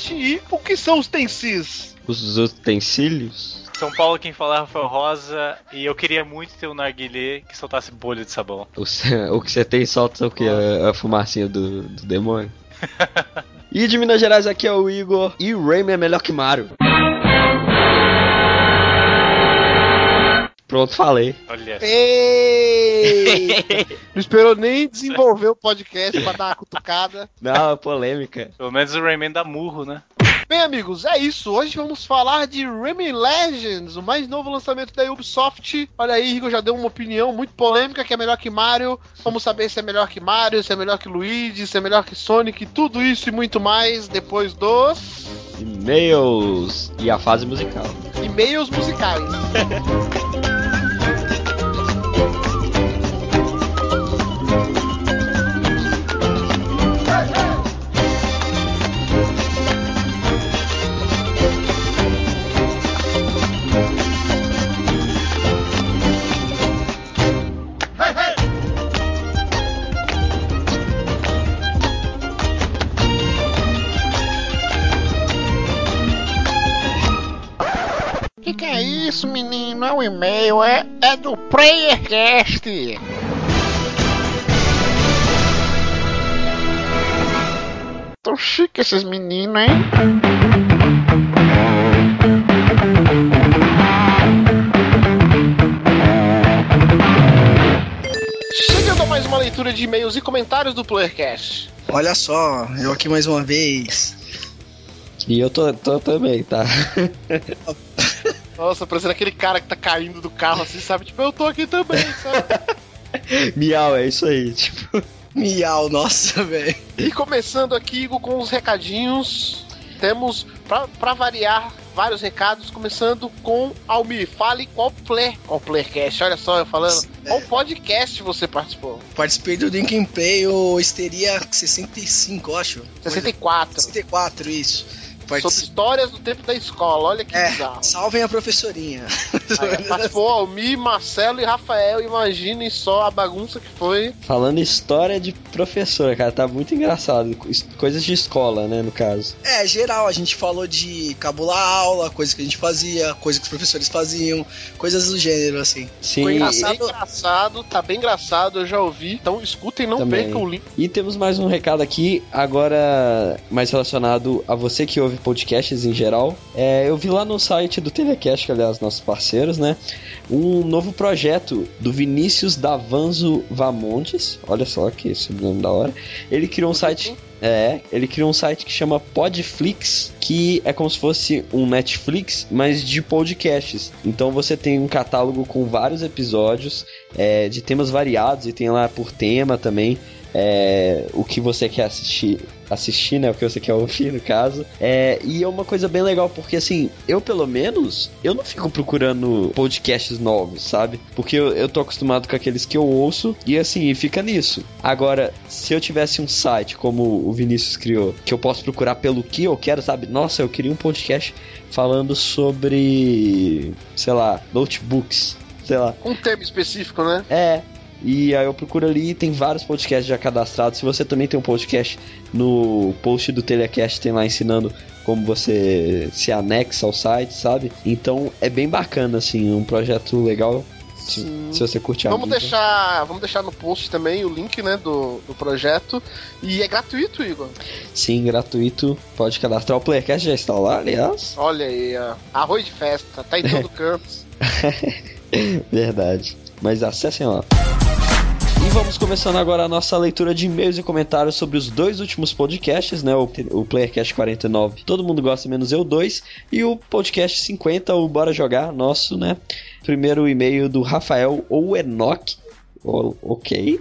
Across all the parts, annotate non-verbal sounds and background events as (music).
Lost e o que são os Tensis? Os utensílios? São Paulo quem fala é Rafael Rosa e eu queria muito ter um narguilé que soltasse bolha de sabão. O, (laughs) o que você tem solta o que? A, a fumacinha do, do demônio? (laughs) e de Minas Gerais aqui é o Igor. E o Rayman é melhor que Mario. Pronto, falei. Olha. Ei! (laughs) Não esperou nem desenvolver o podcast pra dar uma cutucada. Não, é polêmica. Pelo menos o Rayman dá murro, né? Bem, amigos, é isso. Hoje vamos falar de Rayman Legends, o mais novo lançamento da Ubisoft. Olha aí, Igor já deu uma opinião muito polêmica que é melhor que Mario. Vamos saber se é melhor que Mario, se é melhor que Luigi, se é melhor que Sonic, tudo isso e muito mais depois dos E-mails e a fase musical. e-mails musicais. (laughs) e-mail, é, é do PlayerCast. Tão chique esses meninos, hein? Chegando a mais uma leitura de e-mails e comentários do PlayerCast. Olha só, eu aqui mais uma vez. E eu tô, tô também, tá? (laughs) Nossa, parecendo aquele cara que tá caindo do carro assim, sabe? Tipo, eu tô aqui também, sabe? (laughs) Miau, é isso aí. Tipo, Miau, nossa, (laughs) velho. E começando aqui Igor, com os recadinhos, temos, pra, pra variar, vários recados, começando com Almi. Fale qual player, qual playercast, olha só eu falando, qual podcast você participou? Participei do Linkin Play, o Histeria 65, eu acho. 64. 64, isso. Sobre histórias do tempo da escola, olha que É, bizarro. salvem a professorinha. Aí, (laughs) participou Almi, Marcelo e Rafael, imaginem só a bagunça que foi. falando história de professor, cara, tá muito engraçado. Coisas de escola, né, no caso. É, geral, a gente falou de cabular aula, coisas que a gente fazia, coisas que os professores faziam, coisas do gênero, assim. Sim, Foi engraçado. bem engraçado, tá bem engraçado, eu já ouvi. Então escutem, não Também. percam o link. E temos mais um recado aqui, agora mais relacionado a você que ouve podcasts em geral. É, eu vi lá no site do Telecast, que aliás, nossos parceiros, né? Um novo projeto do Vinícius Davanzo Vamontes. Olha só que sobrenome da hora. Ele criou um site. É, ele criou um site que chama Podflix, que é como se fosse um Netflix, mas de podcasts. Então você tem um catálogo com vários episódios é, de temas variados e tem lá por tema também é, o que você quer assistir, assistir, né? O que você quer ouvir, no caso. É, e é uma coisa bem legal, porque assim, eu pelo menos, eu não fico procurando podcasts novos, sabe? Porque eu, eu tô acostumado com aqueles que eu ouço e assim, fica nisso. Agora, se eu tivesse um site como o Vinícius criou, que eu posso procurar pelo que eu quero, sabe? Nossa, eu queria um podcast falando sobre, sei lá, notebooks, sei lá. Um tema específico, né? É. E aí eu procuro ali, tem vários podcasts já cadastrados. Se você também tem um podcast no post do Telecast, tem lá ensinando como você se anexa ao site, sabe? Então é bem bacana, assim, um projeto legal. Se, Sim. se você curte a Vamos deixar, vamos deixar no post também o link, né, do, do projeto. E é gratuito, Igor. Sim, gratuito. Pode cadastrar. O Playcast já está lá, aliás. Olha aí, ó. Arroz de festa, tá em todo (laughs) canto. (laughs) Verdade. Mas acessem lá. Vamos começando agora a nossa leitura de e-mails e comentários sobre os dois últimos podcasts, né? O, o Playercast 49, Todo Mundo Gosta Menos Eu 2, e o podcast 50, o Bora Jogar, nosso, né? Primeiro e-mail do Rafael ou Enoch, ok,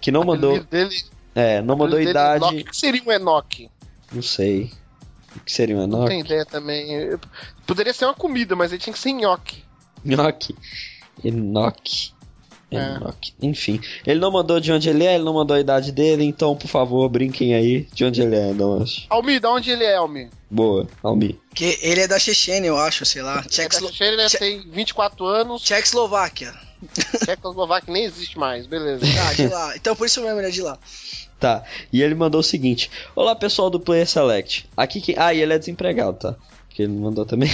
que não O mandou... dele, É, não mandou Dele, idade. Enoch. O que seria um Enoch? Não sei. O que seria um Não Enoch? tem ideia também. Poderia ser uma comida, mas ele tinha que ser nhoque. Enoch. Enoch. É. Enfim, ele não mandou de onde ele é, ele não mandou a idade dele, então, por favor, brinquem aí de onde ele é, não acho. Almi, da onde ele é, Almi? Boa, Almi. Que ele é da Chechênia, eu acho, sei lá. Tchexlo... Tchexlo... Ele Tche- tem 24 anos, Tchecoslováquia. Tchecoslováquia nem existe mais, beleza. Ah, de lá. Então por isso mesmo ele é de lá. Tá, e ele mandou o seguinte: Olá pessoal do Player Select. Aqui quem. Ah, e ele é desempregado, tá? Que ele mandou também.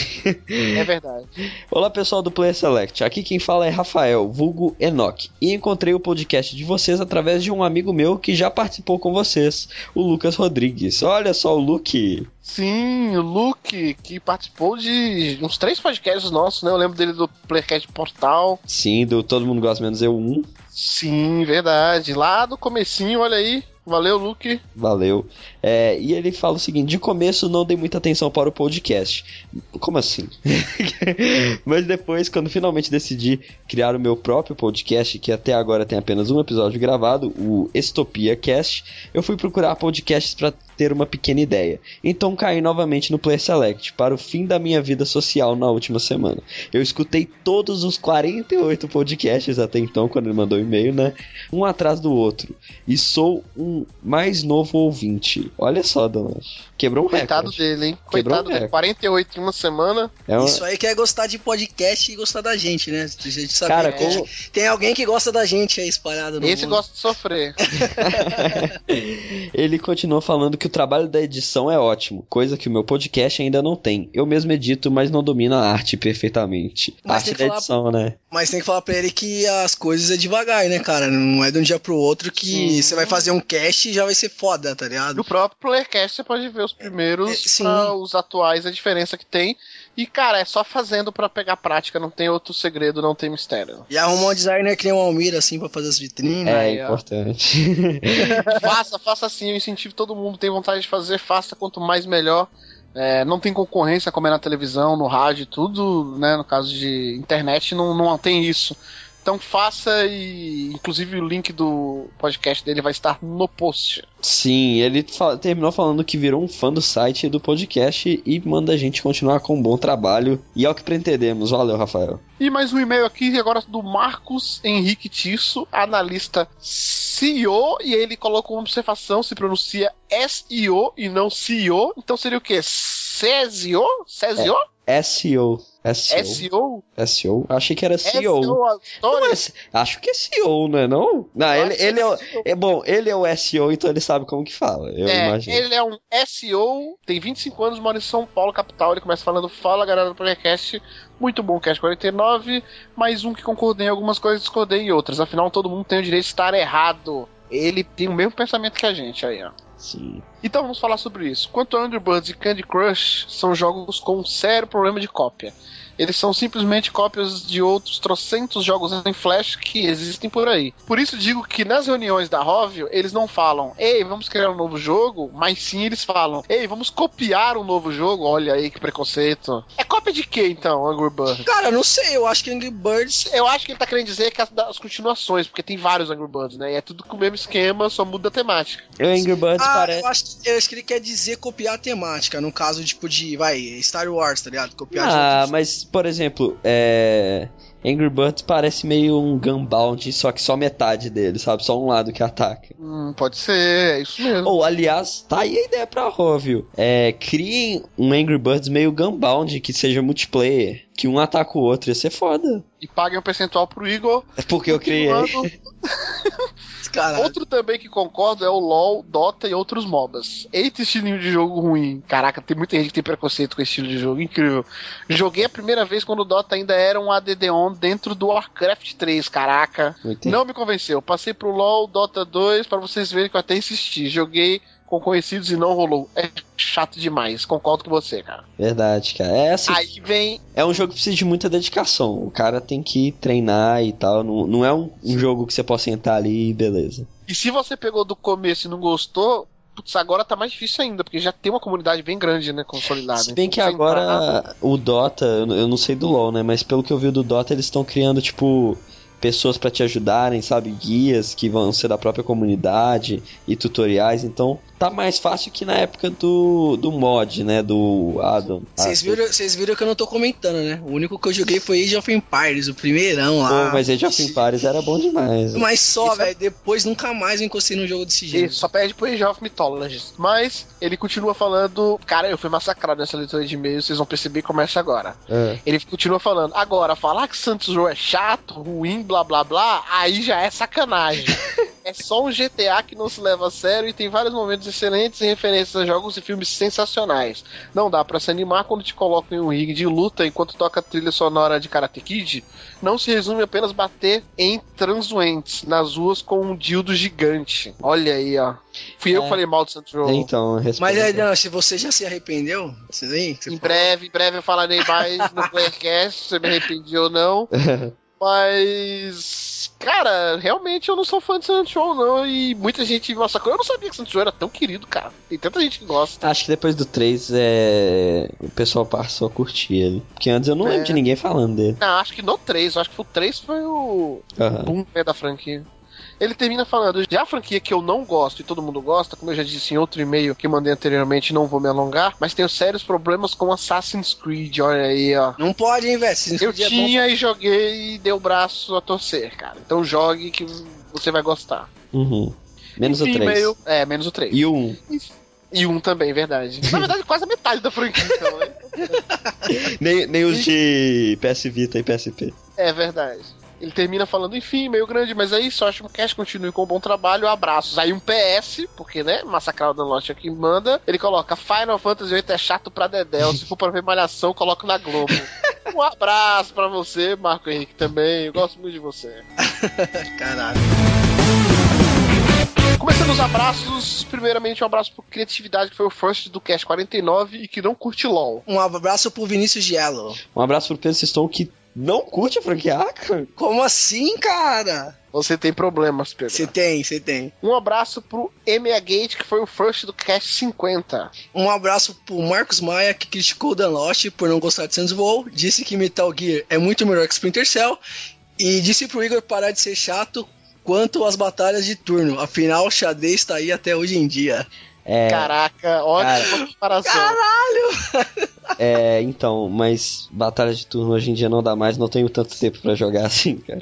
É verdade. Olá pessoal do Player Select, aqui quem fala é Rafael, vulgo Enoch, e encontrei o podcast de vocês através de um amigo meu que já participou com vocês, o Lucas Rodrigues. Olha só o Luke. Sim, o Luke, que participou de uns três podcasts nossos, né? Eu lembro dele do Playcast Portal. Sim, do Todo Mundo Gosta Menos Eu 1. Sim, verdade. Lá do comecinho, olha aí. Valeu, Luke. Valeu. É, e ele fala o seguinte: de começo não dei muita atenção para o podcast. Como assim? (laughs) Mas depois, quando finalmente decidi criar o meu próprio podcast, que até agora tem apenas um episódio gravado, o Estopia Cast, eu fui procurar podcasts para ter uma pequena ideia. Então caí novamente no Play Select para o fim da minha vida social na última semana. Eu escutei todos os 48 podcasts até então, quando ele mandou o e-mail, né? Um atrás do outro. E sou um mais novo ouvinte. Olha só, Donas. Quebrou um Coitado recorde. dele, hein? Quebrou Coitado um dele. recorde. 48 em uma semana. É uma- Isso aí que é gostar de podcast e gostar da gente, né? A gente sabe Cara, que como- tem alguém que gosta da gente aí espalhado no Esse mundo. gosta de sofrer. (laughs) (laughs) Ele continua falando que o trabalho da edição é ótimo, coisa que o meu podcast ainda não tem. Eu mesmo edito, mas não domino a arte perfeitamente. Mas arte da que falar- edição, né? Mas tem que falar pra ele que as coisas é devagar, né, cara? Não é de um dia pro outro que Sim. você vai fazer um cast e já vai ser foda, tá ligado? No próprio Playcast você pode ver os primeiros É, sim. pra os atuais, a diferença que tem. E, cara, é só fazendo pra pegar prática, não tem outro segredo, não tem mistério. E arrumar um designer que nem o Almir, assim, pra fazer as vitrines. É importante. (laughs) faça, faça assim, eu incentivo todo mundo, tem vontade de fazer, faça quanto mais melhor. É, não tem concorrência como é na televisão, no rádio, tudo, né? No caso de internet, não, não tem isso. Então faça e, inclusive, o link do podcast dele vai estar no post. Sim, ele fa- terminou falando que virou um fã do site e do podcast e manda a gente continuar com um bom trabalho. E é o que pretendemos. Valeu, Rafael. E mais um e-mail aqui agora do Marcos Henrique Tisso, analista CEO, e ele colocou uma observação, se pronuncia SEO e não CEO, então seria o quê? CSEO? CSEO? SEO. SEO. SEO? SEO? Achei que era CEO. SEO, Não é- acho que é CEO, não é não? Não, ele, ele é, o- que SEO. é bom, ele é o SEO, então ele sabe como que fala. Eu É, imagino. ele é um SEO, tem 25 anos, mora em São Paulo, capital. Ele começa falando: Fala galera do podcast, muito bom cast 49. Mais um que concordei em algumas coisas, discordei em outras. Afinal, todo mundo tem o direito de estar errado. Ele tem o mesmo pensamento que a gente aí, ó. Sim. Então vamos falar sobre isso. Quanto a Angry Birds e Candy Crush, são jogos com um sério problema de cópia. Eles são simplesmente cópias de outros trocentos jogos em Flash que existem por aí. Por isso digo que nas reuniões da Rovio, eles não falam, ei, vamos criar um novo jogo, mas sim eles falam, ei, vamos copiar um novo jogo. Olha aí que preconceito. É cópia de quê então, Angry Birds? Cara, não sei, eu acho que Angry Birds. Eu acho que ele tá querendo dizer que as, das continuações, porque tem vários Angry Birds, né? E é tudo com o mesmo esquema, só muda a temática. O Angry Birds Ah, parece. Eu, acho, que ele quer dizer copiar a temática, no caso, tipo, de, vai, Star Wars, tá ligado? Copiar Ah, mas, por exemplo, é. Angry Birds parece meio um Gunbound, só que só metade dele, sabe? Só um lado que ataca. Hum, pode ser, é isso mesmo. Ou, aliás, tá aí a ideia pra Rovio. É, criem um Angry Birds meio Gunbound, que seja multiplayer. Que um ataca o outro, ia ser foda. E paguem um percentual pro Igor. É porque eu criei. (laughs) Outro também que concordo é o LoL, Dota e outros MOBAs. Eita, estilinho de jogo ruim. Caraca, tem muita gente que tem preconceito com esse estilo de jogo. Incrível. Joguei a primeira vez quando o Dota ainda era um ADD-ON dentro do Warcraft 3. Caraca. Muito Não me convenceu. Passei pro LoL, Dota 2, pra vocês verem que eu até insisti. Joguei com conhecidos e não rolou. É chato demais. Concordo com você, cara. Verdade, cara. É assim, Aí vem é um jogo que precisa de muita dedicação. O cara tem que treinar e tal. Não, não é um, um jogo que você possa entrar ali e beleza. E se você pegou do começo e não gostou, putz, agora tá mais difícil ainda, porque já tem uma comunidade bem grande, né, consolidada. Se bem que Então, entrar- agora o Dota, eu não sei do LoL, né? Mas pelo que eu vi do Dota, eles estão criando, tipo, pessoas para te ajudarem, sabe? Guias que vão ser da própria comunidade e tutoriais. Então tá mais fácil que na época do, do mod, né? Do Adam. Vocês viram, viram que eu não tô comentando, né? O único que eu joguei foi Age of Empires, o primeirão lá. Pô, mas Age of Empires era bom demais. né? Mas só, é- velho. Depois nunca mais eu encostei num jogo desse jeito. só perde pro Age of Mythologies. Mas ele continua falando. Cara, eu fui massacrado nessa leitura de e-mail, vocês vão perceber que começa agora. É. Ele continua falando. Agora, falar que Santos Row é chato, ruim, blá blá blá, aí já é sacanagem. (laughs) é só um GTA que não se leva a sério e tem vários momentos excelentes e referências a jogos e filmes sensacionais. Não dá pra se animar quando te colocam em um ringue de luta enquanto toca a trilha sonora de Karate Kid. Não se resume apenas bater em transuentes nas ruas com um dildo gigante. Olha aí, ó. Fui eu É. que falei mal do Santos Row. Então, Mas não, se você já se arrependeu, você vem? Você Em fala- breve, em breve eu falarei mais no (laughs) Playercast, se eu me arrependi ou não. (laughs) Mas. Cara, realmente eu não sou fã de Show, não. E muita gente me massacrou. Eu não sabia que Show era tão querido, cara. Tem tanta gente que gosta. Acho que depois do 3 é... o pessoal passou a curtir ele. Porque antes eu não É. lembro de ninguém falando dele. Não, acho que no 3, eu acho que o 3 foi o Aham. boom né, da franquia. Ele termina falando, já a franquia que eu não gosto e todo mundo gosta, como eu já disse em outro e-mail que mandei anteriormente, não vou me alongar, mas tenho sérios problemas com Assassin's Creed, olha aí, ó. Não pode, hein, velho? Assassin's Eu Creed é tinha e joguei e dei o braço a torcer, cara. Então jogue que você vai gostar. Uhum. Menos o Enfim, 3. meio- É, menos o 3. E o 1. E um também, verdade. Na verdade, quase a metade da franquia, então, né? (laughs) Nem, nem os de PS Vita e PSP. É verdade. Ele termina falando, enfim, meio grande, mas aí só acho que o Cash continue com um bom trabalho, abraços. Aí um PS, porque, né, massacrar o Danlote aqui manda, ele coloca Final Fantasy VIII é chato pra Dedel, se for pra ver malhação, coloca na Globo. (laughs) Um abraço pra você, Marco Henrique, também, eu gosto muito de você. (laughs) Caralho. Começando os abraços, primeiramente um abraço pro Criatividade, que foi o first do Cash 49 e que não curte LOL. Um abraço pro Vinícius Gielo. Um abraço pro Pedro Siston que não curte a franquia. Como assim, cara? Você tem problemas, Pedro. Você tem, você tem. Um abraço pro MA Gate, que foi o first do Cash 50. Um abraço pro Marcos Maia, que criticou o Dan Lost por não gostar de Saints Row, disse que Metal Gear é muito melhor que Splinter Cell, e disse pro Igor parar de ser chato quanto às batalhas de turno. Afinal, o xadrez tá aí até hoje em dia. É, Caraca, ótima comparação. (laughs) é, então, mas batalha de turno hoje em dia não dá mais, não tenho tanto tempo pra jogar assim, cara.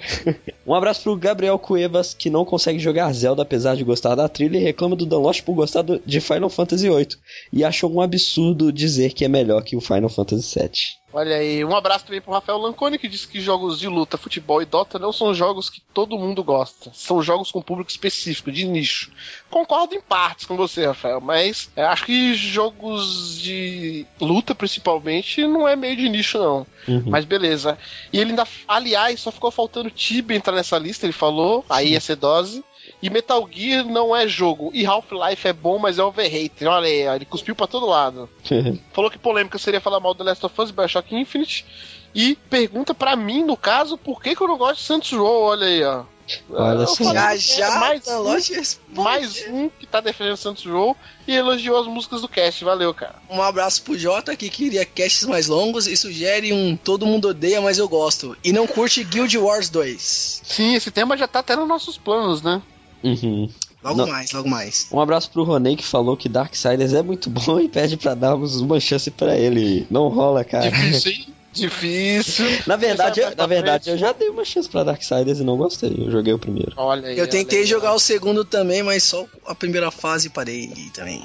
um abraço pro Gabriel Cuevas, que não consegue jogar Zelda apesar de gostar da trilha e reclama do Danlost por gostar de Final Fantasy VIII. E achou um absurdo dizer que é melhor que o Final Fantasy VII. Olha aí, um abraço também pro Rafael Lanconi, que disse que jogos de luta, futebol e Dota não são jogos que todo mundo gosta. São jogos com público específico, de nicho. Concordo em partes com você, Rafael, mas é, acho que jogos de luta, principalmente, não é meio de nicho, não. Uhum. Mas beleza. E ele ainda, aliás, só ficou faltando Tibia entrar nessa lista, ele falou, aí ia ser dose. E Metal Gear não é jogo. E Half-Life é bom, mas é overrated. Olha aí, ó, ele cuspiu pra todo lado. (laughs) Falou que polêmica seria falar mal do Last of Us e Bioshock Infinite. E pergunta pra mim, no caso, por que, que eu não gosto de Santos Row, olha aí, ó. Olha falei Já, é já, mais, Dan um, mais um que tá defendendo Santos Row e elogiou as músicas do cast. Valeu, cara. Um abraço pro Jota, que queria casts mais longos e sugere um Todo Mundo Odeia, mas eu gosto. E não curte Guild Wars 2. Sim, esse tema já tá até nos nossos planos, né? Uhum. Logo Não. mais, logo mais. Um abraço pro Ronei que falou que Darksiders é muito bom (laughs) e pede pra darmos uma chance pra ele. Não rola, cara. Difícil, hein? Difícil. (laughs) Na verdade, eu, na verdade, eu já dei uma chance pra Darksiders e não gostei. Eu joguei o primeiro. Olha aí. Eu tentei olha aí, jogar o segundo também, mas só a primeira fase parei também.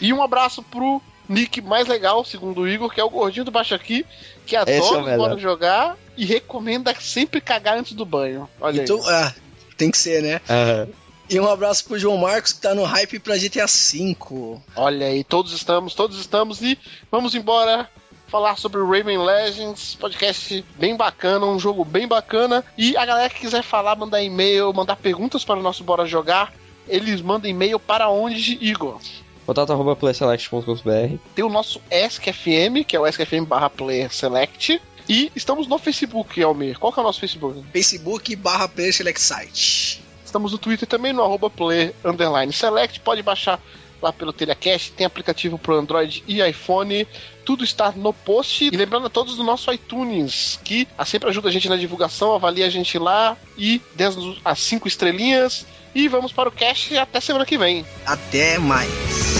E um abraço pro nick mais legal, segundo o Igor, que é o gordinho do baixo aqui, que é adora bora jogar e recomenda sempre cagar antes do banho. Olha Então, ah, tem que ser, né? E um abraço pro João Marcos, que tá no hype pra GTA V. Olha aí, todos estamos, todos estamos e vamos embora falar sobre Rayman Legends, podcast bem bacana, um jogo bem bacana. E a galera que quiser falar, mandar e-mail, mandar perguntas para o nosso Bora Jogar, eles mandam e-mail para onde, Igor? Contato.playselect.com.br Tem o nosso ESC-FM, que é o ESC-FM barra Player Select. E estamos no Facebook, Almir. Qual que é o nosso Facebook? Facebook barra Player Select Site. Estamos no Twitter também, no arroba Player Underline Select. Pode baixar lá pelo Telecast, tem aplicativo pro Android e iPhone. Tudo está no post. E lembrando a todos do nosso iTunes, que sempre ajuda a gente na divulgação, avalia a gente lá e dê as cinco estrelinhas. E vamos para o cast até semana que vem. Até mais.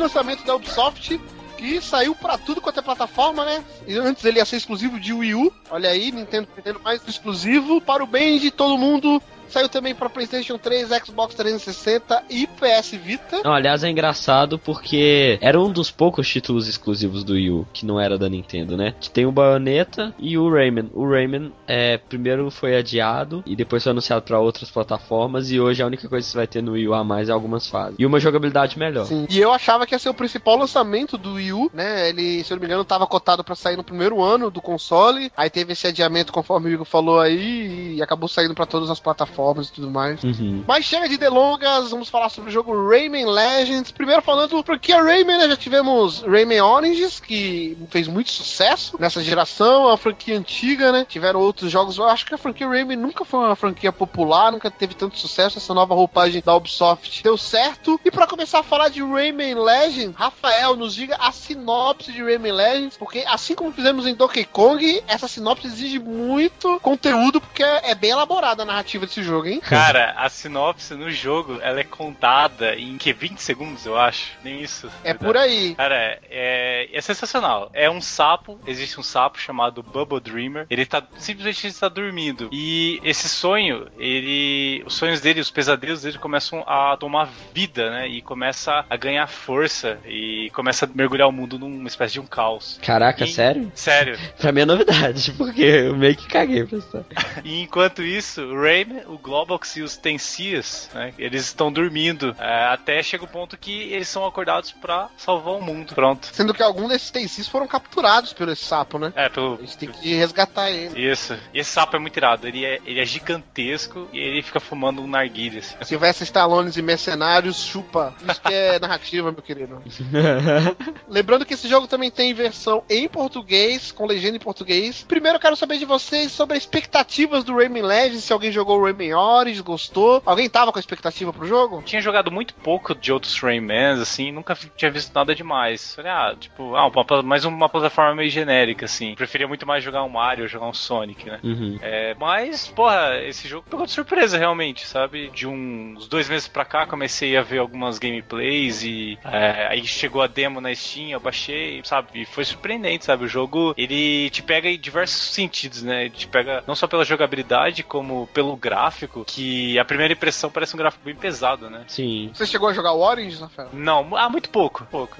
Lançamento da Ubisoft que saiu para tudo quanto é plataforma, né? E antes ele ia ser exclusivo de Wii U. Olha aí, Nintendo perdendo mais exclusivo para o bem de todo mundo. Saiu também para PlayStation 3, Xbox 360 e PS Vita. Não, aliás, é engraçado porque era um dos poucos títulos exclusivos do Wii U, que não era da Nintendo, né? Que tem o Bayonetta e o Rayman. O Rayman é, primeiro foi adiado e depois foi anunciado para outras plataformas e hoje a única coisa que você vai ter no Wii U a mais é algumas fases. E uma jogabilidade melhor. Sim. E eu achava que ia ser o principal lançamento do Wii U, né? Ele, se eu não me engano, estava cotado para sair no primeiro ano do console. Aí teve esse adiamento, conforme o Igor falou aí, e acabou saindo para todas as plataformas e tudo mais. Uhum. Mas chega de delongas, vamos falar sobre o jogo Rayman Legends. Primeiro falando porque a Rayman, né, já tivemos Rayman Oranges, que fez muito sucesso nessa geração, é uma franquia antiga, né? Tiveram outros jogos, eu acho que a franquia Rayman nunca foi uma franquia popular, nunca teve tanto sucesso, essa nova roupagem da Ubisoft deu certo. E para começar a falar de Rayman Legends, Rafael, nos diga a sinopse de Rayman Legends, porque assim como fizemos em Donkey Kong, essa sinopse exige muito conteúdo, porque é bem elaborada a narrativa desse jogo, hein? Cara, a sinopse no jogo, ela é contada em que 20 segundos, eu acho. Nem isso. É por aí. Cara, é, é sensacional. É um sapo, existe um sapo chamado Bubble Dreamer. Ele tá simplesmente está dormindo. E esse sonho, ele. Os sonhos dele, os pesadelos dele começam a tomar vida, né? E começa a ganhar força. E começa a mergulhar o mundo numa espécie de um caos. Caraca, E- sério? Sério. Pra mim é novidade, (laughs) porque eu meio que caguei pra isso. E enquanto isso, o Rayman, o Globox e os Tensias, né, eles estão dormindo. é, até chega o ponto que eles são acordados pra salvar o mundo. Pronto. Sendo que alguns desses Tensis foram capturados pelo esse sapo, né? É, pelo. A gente tem que resgatar ele. Isso. E esse sapo é muito irado. Ele é, ele é gigantesco e ele fica fumando um narguilha. Assim. Sylvester Stallone e mercenários, chupa. Isso que é (laughs) narrativa, meu querido. (laughs) Lembrando que esse jogo também tem versão em português, com legenda em português. Primeiro eu quero saber de vocês sobre as expectativas do Rayman Legends, se alguém jogou o Rayman Origins, gostou. Alguém tava com a expectativa pro jogo? Tinha jogado muito pouco de outros Raymans, assim, nunca tinha visto nada demais. Falei, ah, tipo, ah, uma, mais uma plataforma meio genérica, assim. Preferia muito mais jogar um Mario, jogar um Sonic, né? Uhum. É, mas, porra, esse jogo pegou de surpresa, realmente, sabe? De uns dois meses pra cá, comecei a ver algumas gameplays e é, aí chegou a demo na Steam, eu baixei, sabe? E foi surpreendente, sabe? O jogo, ele te pega em diversos sentidos, né? Ele te pega não só pela jogabilidade, como pelo gráfico, que a primeira impressão parece um gráfico bem pesado, né? Sim. Você chegou a jogar o Origins, Rafael? Não, ah, muito pouco, pouco.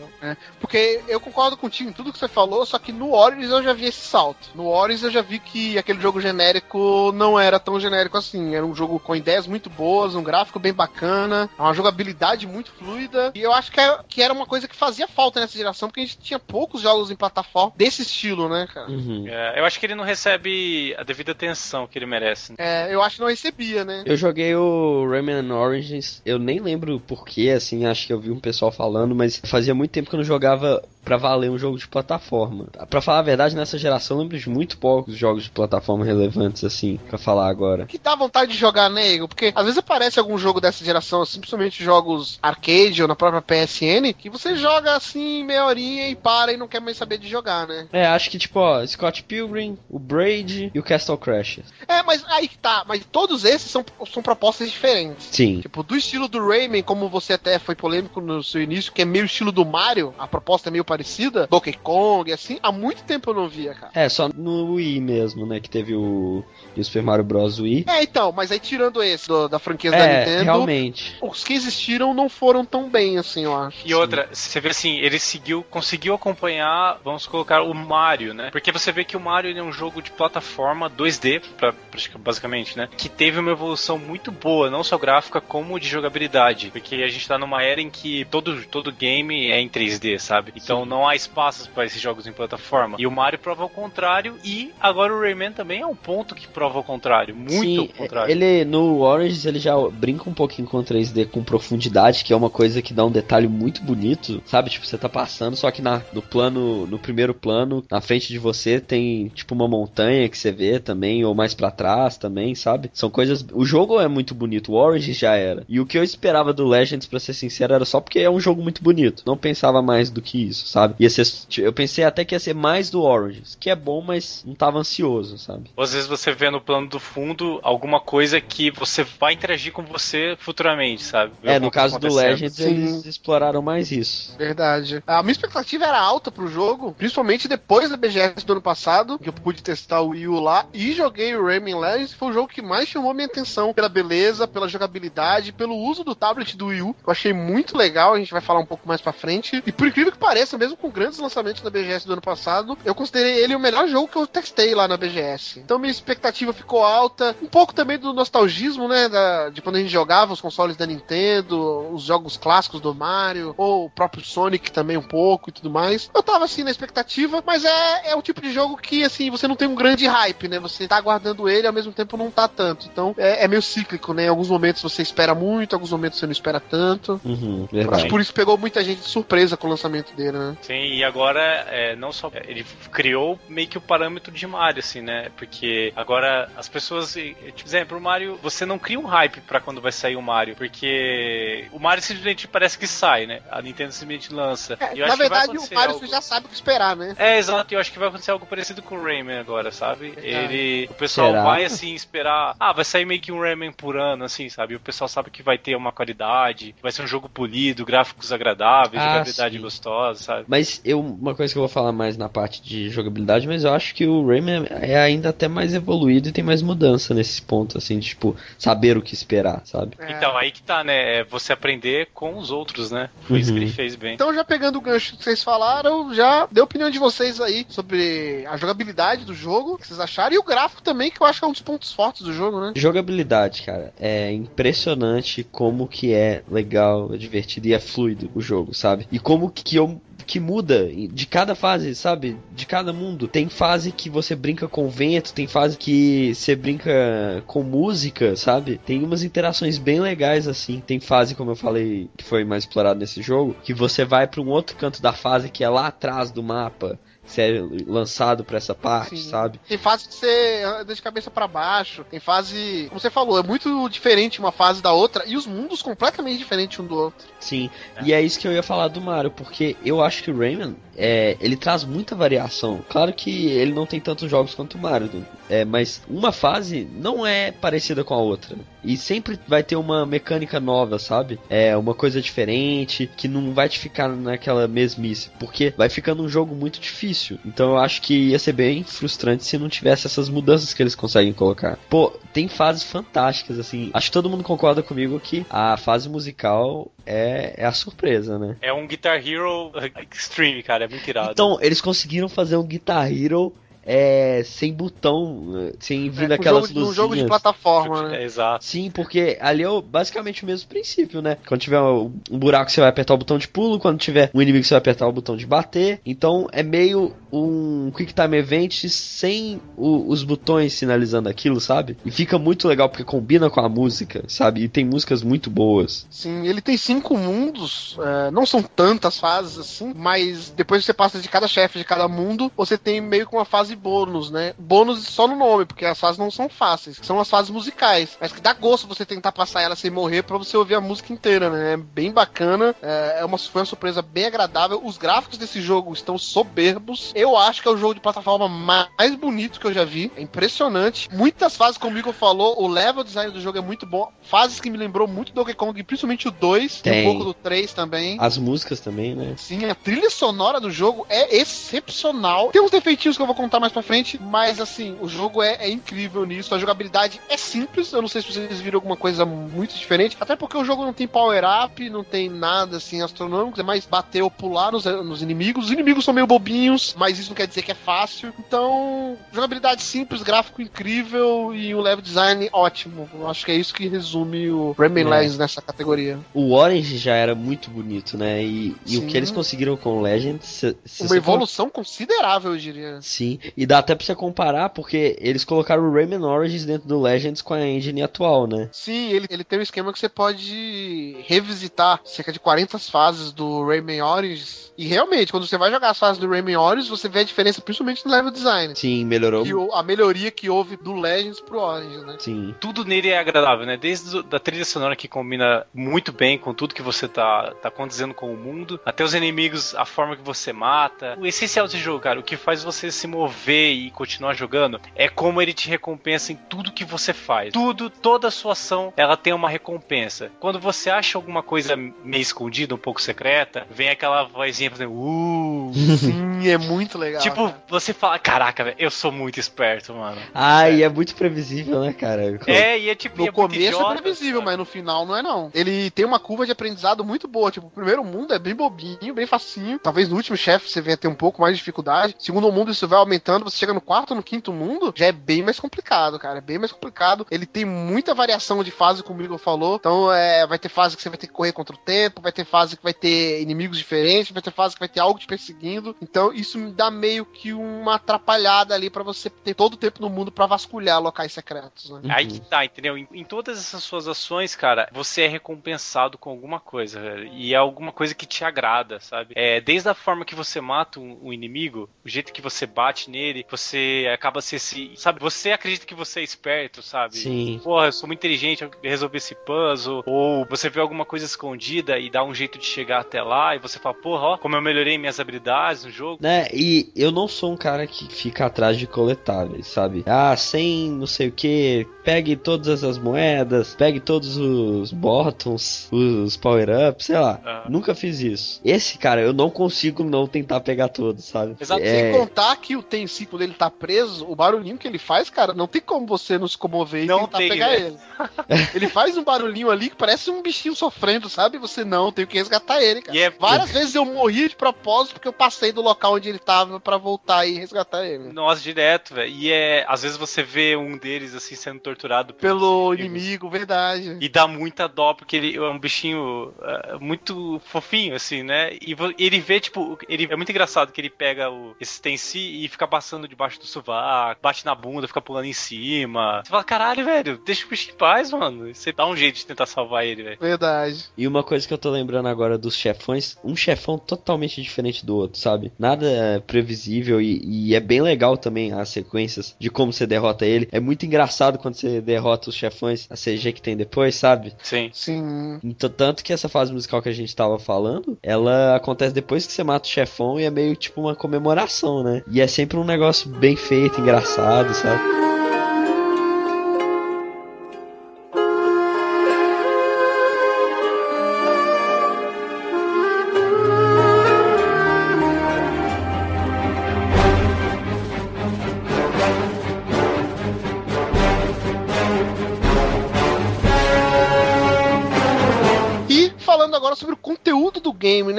Porque eu concordo contigo em tudo que você falou, só que no Origins eu já vi esse salto. No Origins eu já vi que aquele jogo genérico não era tão genérico assim. Era um jogo com ideias muito boas, um gráfico bem bacana, uma jogabilidade muito fluida. E eu acho que, é- que era uma coisa que fazia falta nessa geração, porque a gente tinha poucos jogos em plataforma desse estilo, né, cara? Uhum. É, eu acho que ele não recebe a devida atenção que ele merece. né? É, eu acho que não recebia, né? Eu joguei o Rayman Origins, eu nem lembro porquê, assim, acho que eu vi um pessoal falando, mas fazia muito tempo que eu não jogava pra valer um jogo de plataforma. Pra falar a verdade, nessa geração eu lembro de muito poucos jogos de plataforma relevantes, assim, pra falar agora. que dá vontade de jogar, né, Igor? Porque às vezes aparece algum jogo dessa geração, principalmente jogos arcade ou na própria PSN, que você joga assim meia horinha e para e não quer mais saber de jogar, né? É, acho que tipo, ó, Scott Pilgrim, o Braid e o Castle Crashers. É, mas aí que tá, mas todos esses são, são propostas diferentes. Sim. Tipo, do estilo do Rayman, como você até foi polêmico no seu início, que é meio estilo do Mario, a proposta é meio parecida Donkey Kong, assim, há muito tempo eu não via, cara. É, só no Wii mesmo, né? Que teve o, o Super Mario Bros. Wii. É, então, mas aí tirando esse do, da franquia da É, Nintendo, realmente. os que existiram não foram tão bem, assim, eu acho. E outra, você vê assim, ele seguiu, conseguiu acompanhar, vamos colocar o Mario, né? Porque você vê que o Mario ele é um jogo de plataforma 2D, pra, basicamente, né? Que teve uma evolução muito boa, não só gráfica, como de jogabilidade. Porque a gente tá numa era em que todo, todo game é em 3D, sabe? Então não há espaços para esses jogos em plataforma. E o Mario prova o contrário, e agora o Rayman também é um ponto que prova o contrário. Muito Sim, o contrário. ele no Orange ele já brinca um pouquinho com 3D com profundidade, que é uma coisa que dá um detalhe muito bonito, sabe? Tipo, você tá passando, só que na, no plano, no primeiro plano, na frente de você tem tipo uma montanha que você vê também, ou mais pra trás também, sabe? São coisas. O jogo é muito bonito, o Orange já era. E o que eu esperava do Legends, pra ser sincero, era só porque é um jogo muito bonito. Não pensava mais do que isso, sabe? Ia ser, eu pensei até que ia ser mais do Orange, que é bom, mas não tava ansioso, sabe? Ou às vezes você vê no plano do fundo alguma coisa que você vai interagir com você futuramente, sabe? Ver É, no caso do. Legends, Sim. eles exploraram mais isso. Verdade. A minha expectativa era alta pro jogo, principalmente depois da BGS do ano passado, que eu pude testar o Wii U lá e joguei o Rayman Legends. Foi o jogo que mais chamou minha atenção pela beleza, pela jogabilidade, pelo uso do tablet do Wii U, que eu achei muito legal. A gente vai falar um pouco mais pra frente. E por incrível que pareça, mesmo com grandes lançamentos da BGS do ano passado, eu considerei ele o melhor jogo que eu testei lá na BGS. Então minha expectativa ficou alta. Um pouco também do nostalgismo, né? da- de quando a gente jogava os consoles da Nintendo, os jogos clássicos do Mario, ou o próprio Sonic também um pouco e tudo mais. Eu tava assim na expectativa, mas é, é o tipo de jogo que, assim, você não tem um grande hype, né? Você tá aguardando ele e ao mesmo tempo não tá tanto. Então é, é meio cíclico, né? Em alguns momentos você espera muito, em alguns momentos você não espera tanto. Uhum, Acho por isso pegou muita gente de surpresa com o lançamento dele, né? Sim, e agora é, não só ele criou meio que o parâmetro de Mario, assim, né? Porque agora as pessoas, tipo, exemplo, o Mario, você não cria um hype pra quando vai sair o Mario, porque o Mario simplesmente parece que sai, né? A Nintendo simplesmente lança. É, E eu na acho que vai verdade, o Mario algo- você já sabe o que esperar, né? É, exato, e eu acho que vai acontecer algo parecido com o Rayman agora, sabe? Verdade. Ele. O pessoal Será? vai assim esperar. Ah, vai sair meio que um Rayman por ano, assim, sabe? O pessoal sabe que vai ter uma qualidade, vai ser um jogo polido, gráficos agradáveis, Ah, jogabilidade sim. gostosa, sabe? Mas eu, uma coisa que eu vou falar mais na parte de jogabilidade, mas eu acho que o Rayman é ainda até mais evoluído e tem mais mudança nesse ponto, assim, de, tipo, saber o que esperar, sabe? É. Então, aí que tá, né? É você aprender com os outros, né? Foi isso que Uhum. ele fez bem. Então, já pegando o gancho que vocês falaram, já a opinião de vocês aí sobre a jogabilidade do jogo, o que vocês acharam, e o gráfico também, que eu acho que é um dos pontos fortes do jogo, né? Jogabilidade, cara, é impressionante como que é legal, é divertido e é fluido o jogo, sabe? E como que eu que muda de cada fase, sabe? De cada mundo. Tem fase que você brinca com vento, tem fase que você brinca com música, sabe? Tem umas interações bem legais assim. Tem fase, como eu falei, que foi mais explorado nesse jogo, que você vai para um outro canto da fase que é lá atrás do mapa. Você é lançado pra essa parte, Sim. sabe? Tem fase que você anda de cabeça pra baixo, tem fase, como você falou, é muito diferente uma fase da outra, e os mundos completamente diferentes um do outro. Sim, e é isso que eu ia falar do Mario, porque eu acho que o Rayman, é, ele traz muita variação. Claro que ele não tem tantos jogos quanto o Mario, né? é, mas uma fase não é parecida com a outra. E sempre vai ter uma mecânica nova, sabe? É uma coisa diferente, que não vai te ficar naquela mesmice, porque vai ficando um jogo muito difícil. Então eu acho que ia ser bem frustrante se não tivesse essas mudanças que eles conseguem colocar. Pô, tem fases fantásticas, assim. Acho que todo mundo concorda comigo que a fase musical é, é a surpresa, né? É um Guitar Hero Extreme, cara, é muito irado. Então, eles conseguiram fazer um Guitar Hero é, sem botão, eh, sem vir É, daquelas jogo, um jogo de luzinhas. plataforma, né? É, exato. Sim, porque ali é o- basicamente o mesmo princípio, né? Quando tiver um um buraco, você vai apertar o botão de pulo. Quando tiver um inimigo, você vai apertar o botão de bater. Então é meio um Quick Time Event sem o- os botões sinalizando aquilo, sabe? E fica muito legal porque combina com a música, sabe? E tem músicas muito boas. Sim, ele tem cinco mundos, é, não são tantas fases assim, mas depois você passa de cada chefe de cada mundo, você tem meio que uma fase bônus, né? Bônus só no nome, porque as fases não são fáceis, são as fases musicais, mas que dá gosto você tentar passar ela sem morrer pra você ouvir a música inteira, né? É bem bacana, é, é uma, foi uma surpresa bem agradável. Os gráficos desse jogo estão soberbos, eu acho que é o jogo de plataforma mais bonito que eu já vi. É impressionante. Muitas fases, como o Igor falou, o level design do jogo é muito bom. Fases que me lembrou muito Donkey Kong, principalmente o 2, Tem. um pouco do 3 também. As músicas também, né? Sim, a trilha sonora do jogo é excepcional. Tem uns defeitinhos que eu vou contar mais pra frente, mas assim, o jogo é, é incrível nisso. A jogabilidade é simples. Eu não sei se vocês viram alguma coisa muito diferente. Até porque o jogo não tem power-up, não tem nada assim astronômico. É mais bater ou pular nos, nos inimigos. Os inimigos são meio bobinhos, mas isso não quer dizer que é fácil. Então, jogabilidade simples, gráfico incrível e um level design ótimo. Eu acho que é isso que resume o Rayman É. Legends nessa categoria. O Orange já era muito bonito, né? E, e o que eles conseguiram com o Legend. Se, se Uma evolução considerável, eu diria. Sim, e dá até pra você comparar, porque eles colocaram o Rayman Origins dentro do Legends com a engine atual, né? Sim, ele, ele tem um esquema que você pode revisitar cerca de 40 fases do Rayman Origins. E realmente, quando você vai jogar as fases do Rayman Origins, você vê a diferença principalmente no level design. Sim, melhorou. O- a melhoria que houve do Legends pro Origins, né? Sim. tudo nele é agradável, né? Desde da trilha sonora que combina muito bem com tudo que você tá, tá condizendo com o mundo, até os inimigos, a forma que você mata. O essencial desse jogo, cara, o que faz você se mover e continuar jogando é como ele te recompensa em tudo que você faz. Tudo, toda a sua ação, ela tem uma recompensa. Quando você acha alguma coisa meio escondida, um pouco secreta, vem aquela vozinha fazendo uh. (laughs) Sim, é muito legal. Tipo, cara. você fala, caraca, velho, eu sou muito esperto, mano. Ah, É. e é muito previsível, né, cara? É, e é tipo, No é muito começo idiota, é previsível, sabe? mas no final não é não. Ele tem uma curva de aprendizado muito boa. Tipo, o primeiro mundo é bem bobinho, bem facinho. Talvez no último chefe você venha ter um pouco mais de dificuldade. Segundo mundo isso vai aumentando. Você chega no quarto, no quinto mundo, já é bem mais complicado, cara. É bem mais complicado. Ele tem muita variação de fase, como o Igor falou. Então, é, vai ter fase que você vai ter que correr contra o tempo, vai ter fase que vai ter inimigos diferentes, vai ter fase que vai ter algo te perseguindo. Então, isso me dá meio que uma atrapalhada ali pra você ter todo o tempo no mundo pra vasculhar locais secretos, né? Aí que tá, entendeu? Em, em todas essas suas ações, cara, você é recompensado com alguma coisa, velho. E é alguma coisa que te agrada, sabe? É, desde a forma que você mata um, um inimigo, o jeito que você bate nele, você acaba se, se. Sabe? Você acredita que você é esperto, sabe? Sim. Porra, eu sou muito inteligente, eu resolvi esse puzzle. Ou você vê alguma coisa escondida e dá um jeito de chegar até lá e você fala, porra, ó, como eu melhorei minhas habilidades no jogo. Né? E eu não sou um cara que fica atrás de coletáveis, sabe? Ah, sem não sei o que, pegue todas as moedas, pegue todos os bottoms, os power-ups, sei lá. Ah. Nunca fiz isso. Esse, cara, eu não consigo não tentar pegar todos, sabe? Exato, É, Sem contar que o Tensi, quando ele tá preso, o barulhinho que ele faz, cara, não tem como você não se comover e Não tentar tem, pegar né? ele. (laughs) ele faz um barulhinho ali que parece um bichinho sofrendo, sabe? Você não, tem que resgatar ele, cara. E é- Várias vezes eu morri de propósito porque eu passei do local onde ele tava pra voltar e resgatar ele. Nossa, direto, velho. E é. Às vezes você vê um deles assim sendo torturado Pelo inimigos. inimigo, verdade. E dá muita dó, porque ele é um bichinho é, muito fofinho, assim, né? E ele vê, tipo, ele é muito engraçado que ele pega o, esse Tensi e fica passando debaixo do sovaco, bate na bunda, fica pulando em cima. Você fala, caralho, velho, deixa o bicho em paz, mano. E Você dá um jeito de tentar salvar ele, velho. Verdade. E uma coisa que eu tô lembrando agora dos chefões, um chefão totalmente diferente do outro, sabe? Nada é previsível e, e é bem legal também as sequências de como você derrota ele. É muito engraçado quando você derrota os chefões, a CG que tem depois, sabe? Sim. Sim. Então, tanto que essa fase musical que a gente tava falando, ela acontece depois que você mata o chefão e é meio tipo uma comemoração, né? E é sempre um negócio bem feito, engraçado, sabe?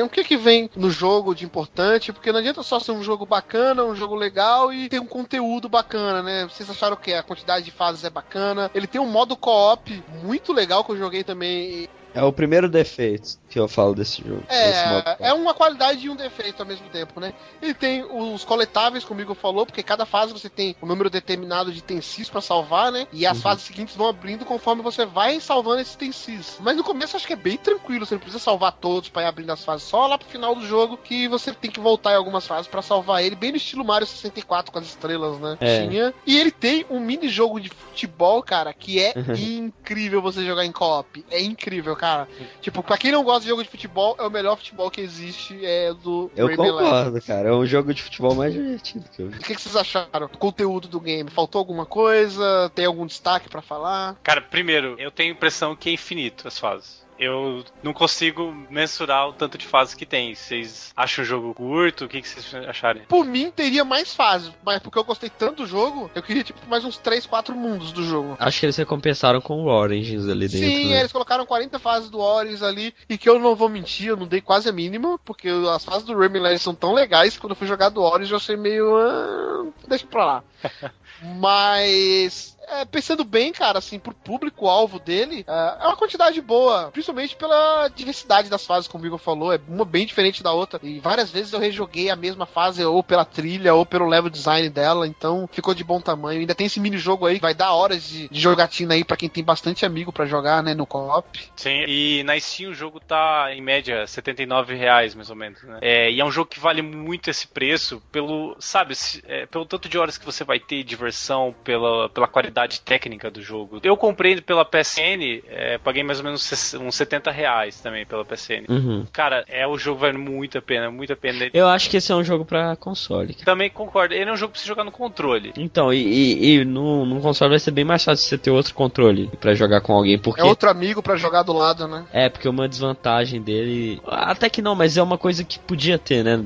Né? O que que vem no jogo de importante? Porque não adianta só ser um jogo bacana, um jogo legal e ter um conteúdo bacana, né? Vocês acharam que a quantidade de fases é bacana? Ele tem um modo co-op muito legal que eu joguei também. É o primeiro defeito que eu falo desse jogo. É, é uma qualidade e um defeito ao mesmo tempo, né? Ele tem os coletáveis, como o Igor falou, porque cada fase você tem um número determinado de tensis pra salvar, né? E as Uhum. fases seguintes vão abrindo conforme você vai salvando esses tensis. Mas no começo acho que é bem tranquilo, você não precisa salvar todos pra ir abrindo as fases. Só lá pro final do jogo que você tem que voltar em algumas fases pra salvar ele, bem no estilo Mario 64 com as estrelas, né? É. Tinha. E ele tem um mini jogo de futebol, cara, que é Uhum. (laughs) incrível você jogar em co-op. É incrível, cara. Tipo, pra quem não gosta jogo de futebol, é o melhor futebol que existe, é do Eu Rayman concordo, cara. É um jogo de futebol mais divertido que eu vi. O que, que vocês acharam do conteúdo do game? Faltou alguma coisa? Tem algum destaque pra falar? Cara, primeiro, eu tenho a impressão que é infinito as fases. Eu não consigo mensurar o tanto de fases que tem. Vocês acham o jogo curto? O que, que vocês acharem? Por mim, teria mais fases, mas porque eu gostei tanto do jogo, eu queria, tipo, mais uns 3, 4 mundos do jogo. Acho que eles recompensaram com o Origins ali dentro. Sim, né? eles colocaram 40 fases do Origins ali, e que eu não vou mentir, eu não dei quase a mínima, porque as fases do Rayman Legends são tão legais que quando eu fui jogar do Origins eu achei meio. Ah, deixa pra lá. (laughs) Mas. É, pensando bem, cara, assim, pro público-alvo dele, é, é uma quantidade boa. Principalmente pela diversidade das fases, como o Igor falou. É uma bem diferente da outra. E várias vezes eu rejoguei a mesma fase, ou pela trilha, ou pelo level design dela. Então ficou de bom tamanho. Ainda tem esse mini-jogo aí vai dar horas de, de jogatina aí pra quem tem bastante amigo pra jogar, né, no co-op. Sim, e na Steam o jogo tá em média 79 reais, mais ou menos, né? É, e é um jogo que vale muito esse preço pelo, sabe, é, pelo tanto de horas que você vai ter, diversão, pela, pela qualidade técnica do jogo. Eu comprei ele pela PSN, é, paguei mais ou menos uns 70 reais também pela PSN. Uhum. Cara, é o jogo vale muito a pena, muito a pena. Eu acho que esse é um jogo pra console. cara. Também concordo, ele é um jogo pra você jogar no controle. Então, e, e, e no, no console vai ser bem mais fácil você ter outro controle pra jogar com alguém, porque É outro amigo pra jogar do lado, né? É, porque uma desvantagem dele. Até que não, mas é uma coisa que podia ter, né?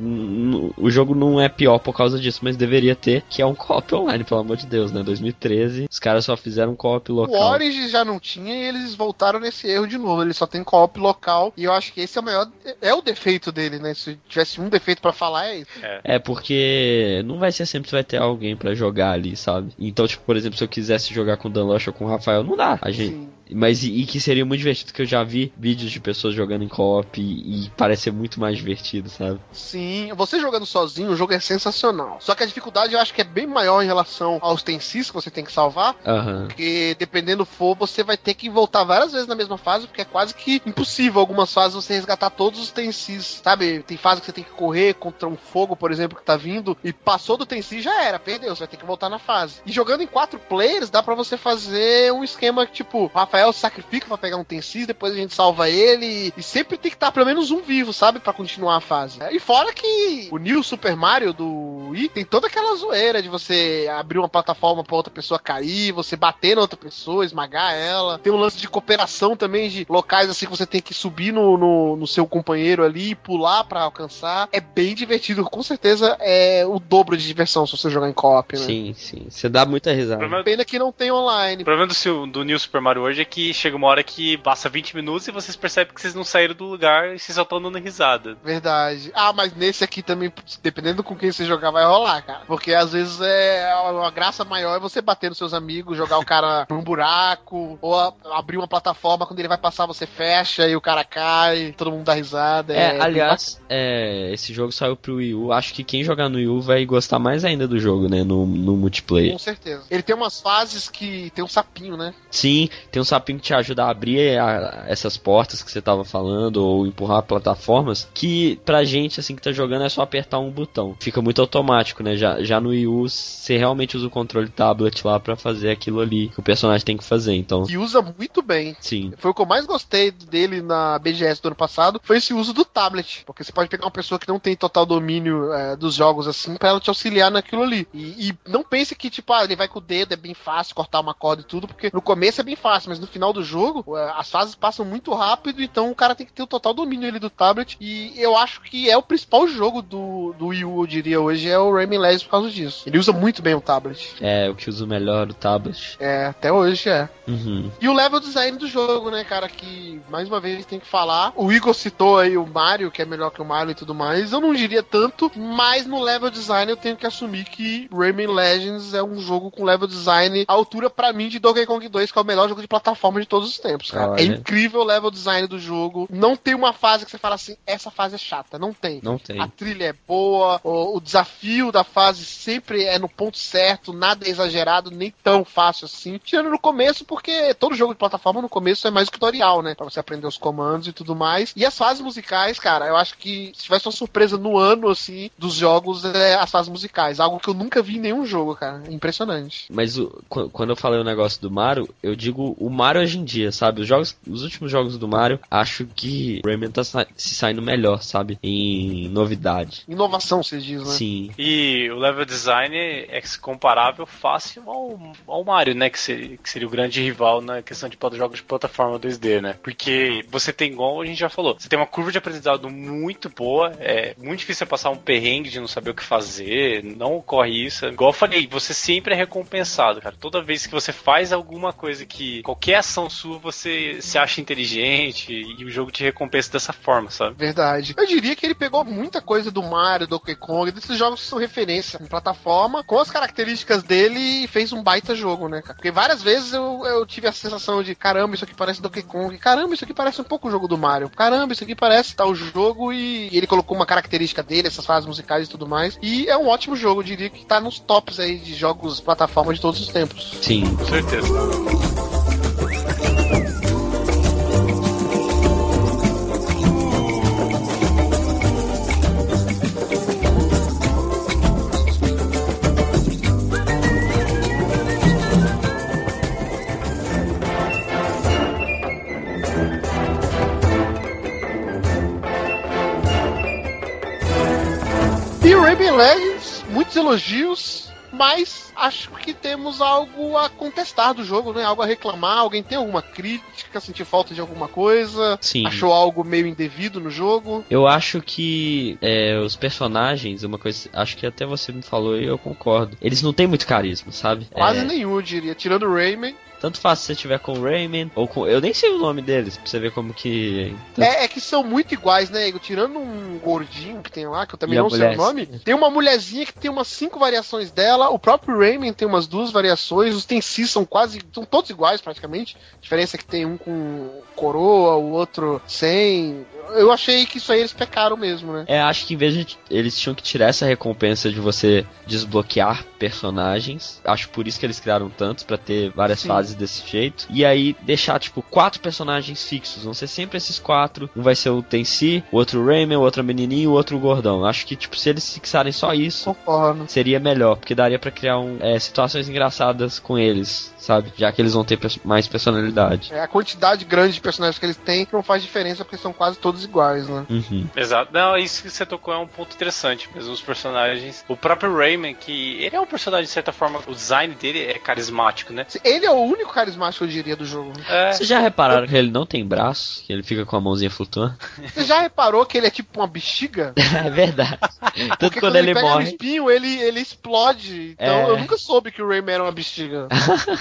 O jogo não é pior por causa disso, mas deveria ter, que é um co-op online, pelo amor de Deus, né? 2013, os caras só fizeram co-op O local. Origins já não tinha e eles voltaram nesse erro de novo. Ele só tem co-op local e eu acho que esse é o maior. É o defeito dele, né? Se tivesse um defeito pra falar, é isso. É, porque não vai ser sempre que vai ter alguém pra jogar ali, sabe? Então, tipo, por exemplo, se eu quisesse jogar com o Dan Lush ou com o Rafael, não dá. A gente, Sim. Mas e, e que seria muito divertido, que eu já vi vídeos de pessoas jogando em co-op e, e parece ser muito mais divertido, sabe? Sim, você jogando sozinho, o jogo é sensacional. Só que a dificuldade eu acho que é bem maior em relação aos tensis que você tem que salvar. Aham. Porque dependendo for, você vai ter que voltar várias vezes na mesma fase, porque é quase que impossível algumas fases você resgatar todos os tensis. Sabe? Tem fase que você tem que correr contra um fogo, por exemplo, que tá vindo, e passou do tensi já era, perdeu, você vai ter que voltar na fase. E jogando em quatro players, dá pra você fazer um esquema que, tipo, o Rafael se sacrifica pra pegar um tensis, depois a gente salva ele, e sempre tem que estar pelo menos um vivo, sabe? Pra continuar a fase. E fora que o New Super Mario do Wii tem toda aquela zoeira de você abrir uma plataforma pra outra pessoa cair, você bater na outra pessoa, esmagar ela. Tem um lance de cooperação também, de locais assim que você tem que subir no, no, no seu companheiro ali e pular pra alcançar. É bem divertido, com certeza é o dobro de diversão se você jogar em co-op, né? Sim, sim. Você dá muita risada. problema, Pena que não tem online. o problema do, seu- do New Super Mario World é que chega uma hora que passa 20 minutos e vocês percebem que vocês não saíram do lugar e vocês só estão dando risada. Verdade. Ah, mas nesse aqui também, dependendo com quem você jogar, vai rolar, cara. Porque às vezes é a graça maior é você bater nos seus amigos, jogar o cara (laughs) num buraco, ou a- abrir uma plataforma, quando ele vai passar, você fecha e o cara cai, todo mundo dá risada. É, aliás, é, esse jogo saiu pro Wii U. Acho que quem jogar no Wii U vai gostar mais ainda do jogo, né? No, no multiplayer. Com certeza. Ele tem umas fases que tem um sapinho, né? Sim, tem um sapinho que te ajuda a abrir a- essas portas que você tava falando, ou empurrar plataformas, que pra gente, assim, que tá jogando, é só apertar um botão. Fica muito automático, né? Já, já no Wii U, você realmente usa o controle tablet lá pra fazer aquilo ali que o personagem tem que fazer, então... E usa muito bem. Sim, Foi o que eu mais gostei dele na BGS do ano passado, foi esse uso do tablet. Porque você pode pegar uma pessoa que não tem total domínio é, dos jogos assim, pra ela te auxiliar naquilo ali. E, e não pense que, tipo, ah, ele vai com o dedo, é bem fácil cortar uma corda e tudo, porque no começo é bem fácil, mas no final do jogo, é, as fases passam muito rápido, então o cara tem que ter o total domínio ali do tablet. E eu acho que é o principal jogo do, do Wii U, eu diria hoje, é o Rayman Legends por causa disso. Ele usa muito bem o tablet. é o que usa melhor o tablet. É, até hoje é. Uhum. E o level design do jogo, né, cara, que mais uma vez tem que falar. O Igor citou aí o Mario, que é melhor que o Mario e tudo mais. Eu não diria tanto, mas no level design eu tenho que assumir que Rayman Legends é um jogo com level design à altura pra mim de Donkey Kong 2, que é o melhor jogo de plataforma de todos os tempos, cara. Olha. É incrível o level design do jogo. Não tem uma fase que você fala assim, essa fase é chata, não tem. Não tem. A trilha é boa, o, o desafio da fase sempre é no ponto certo, nada é exagerado, nem tão fácil assim. Tirando no começo, porque todo jogo de plataforma no começo é mais tutorial, né? Pra você aprender os comandos e tudo mais. E as fases musicais, cara, eu acho que se tivesse uma surpresa no ano, assim, dos jogos, é as fases musicais. Algo que eu nunca vi em nenhum jogo, cara. Impressionante. Mas o, quando eu falei o negócio do Mario, eu digo o Mario hoje em dia, sabe? Os jogos, os últimos jogos do Mario, acho que o Rayman tá se saindo melhor, sabe? Em novidade. Inovação, você diz, né? Sim. E o level design é comparável fácil ao, ao Mario, né? Que seria, que seria o grande rival na questão de jogos de plataforma 2D, né? Porque você tem, igual a gente já falou, você tem uma curva de aprendizado muito boa, é muito difícil passar um perrengue de não saber o que fazer, não ocorre isso. Igual eu falei, você sempre é recompensado, cara. Toda vez que você faz alguma coisa que qualquer ação sua você se acha inteligente e o jogo te recompensa dessa forma, sabe? Verdade. Eu diria que ele pegou muita coisa do Mario, do Donkey Kong, desses jogos que são referência em plataforma, com as características dele e fez um baita jogo, né, cara? Porque várias vezes eu, eu tive a sensação de caramba, isso aqui parece Donkey Kong, caramba, isso aqui parece um pouco o jogo do Mario, caramba, isso aqui parece tal jogo e ele colocou uma característica dele, essas fases musicais e tudo mais. E é um ótimo jogo, eu diria que tá nos tops aí de jogos plataforma de todos os tempos. Sim, com certeza. Legends, muitos elogios, mas acho que temos algo a contestar do jogo, né? Algo a reclamar. Alguém tem alguma crítica, sentir falta de alguma coisa? Sim. Achou algo meio indevido no jogo? Eu acho que é, os personagens, uma coisa, acho que até você me falou e eu concordo. Eles não têm muito carisma, sabe? Quase é... nenhum, eu diria. Tirando o Rayman. Tanto faz se você tiver com o Rayman ou com. Eu nem sei o nome deles, pra você ver como que. É, é que são muito iguais, né, Igor? Tirando um gordinho que tem lá, que eu também e não sei o nome, tem uma mulherzinha que tem umas cinco variações dela, o próprio Rayman tem umas duas variações, os Tensi são quase. são todos iguais praticamente. A diferença é que tem um com coroa, o outro sem eu achei que isso aí eles pecaram mesmo, né? É, acho que em vez de eles tinham que tirar essa recompensa de você desbloquear personagens. Acho por isso que eles criaram tantos para ter várias Sim. fases desse jeito. E aí deixar tipo quatro personagens fixos, vão ser sempre esses quatro. Um vai ser o Tensi, o outro o Rayman, o outro menininho, o outro o gordão. Acho que tipo se eles fixarem só isso, Concordo. seria melhor, porque daria para criar um, é, situações engraçadas com eles sabe? Já que eles vão ter mais personalidade. É, a quantidade grande de personagens que eles têm não faz diferença porque são quase todos iguais, né? Uhum. Exato. Não, isso que você tocou é um ponto interessante mesmo. Os personagens. O próprio Rayman, que ele é um personagem de certa forma, o design dele é carismático, né? Ele é o único carismático, eu diria, do jogo. É. Vocês já repararam que ele não tem braço? Que ele fica com a mãozinha flutuando? (laughs) Você já reparou que ele é tipo uma bexiga? (laughs) é verdade. Tanto quando, quando, ele, ele morre. Um espinho, ele, ele explode. Então é. eu nunca soube que o Rayman era uma bexiga.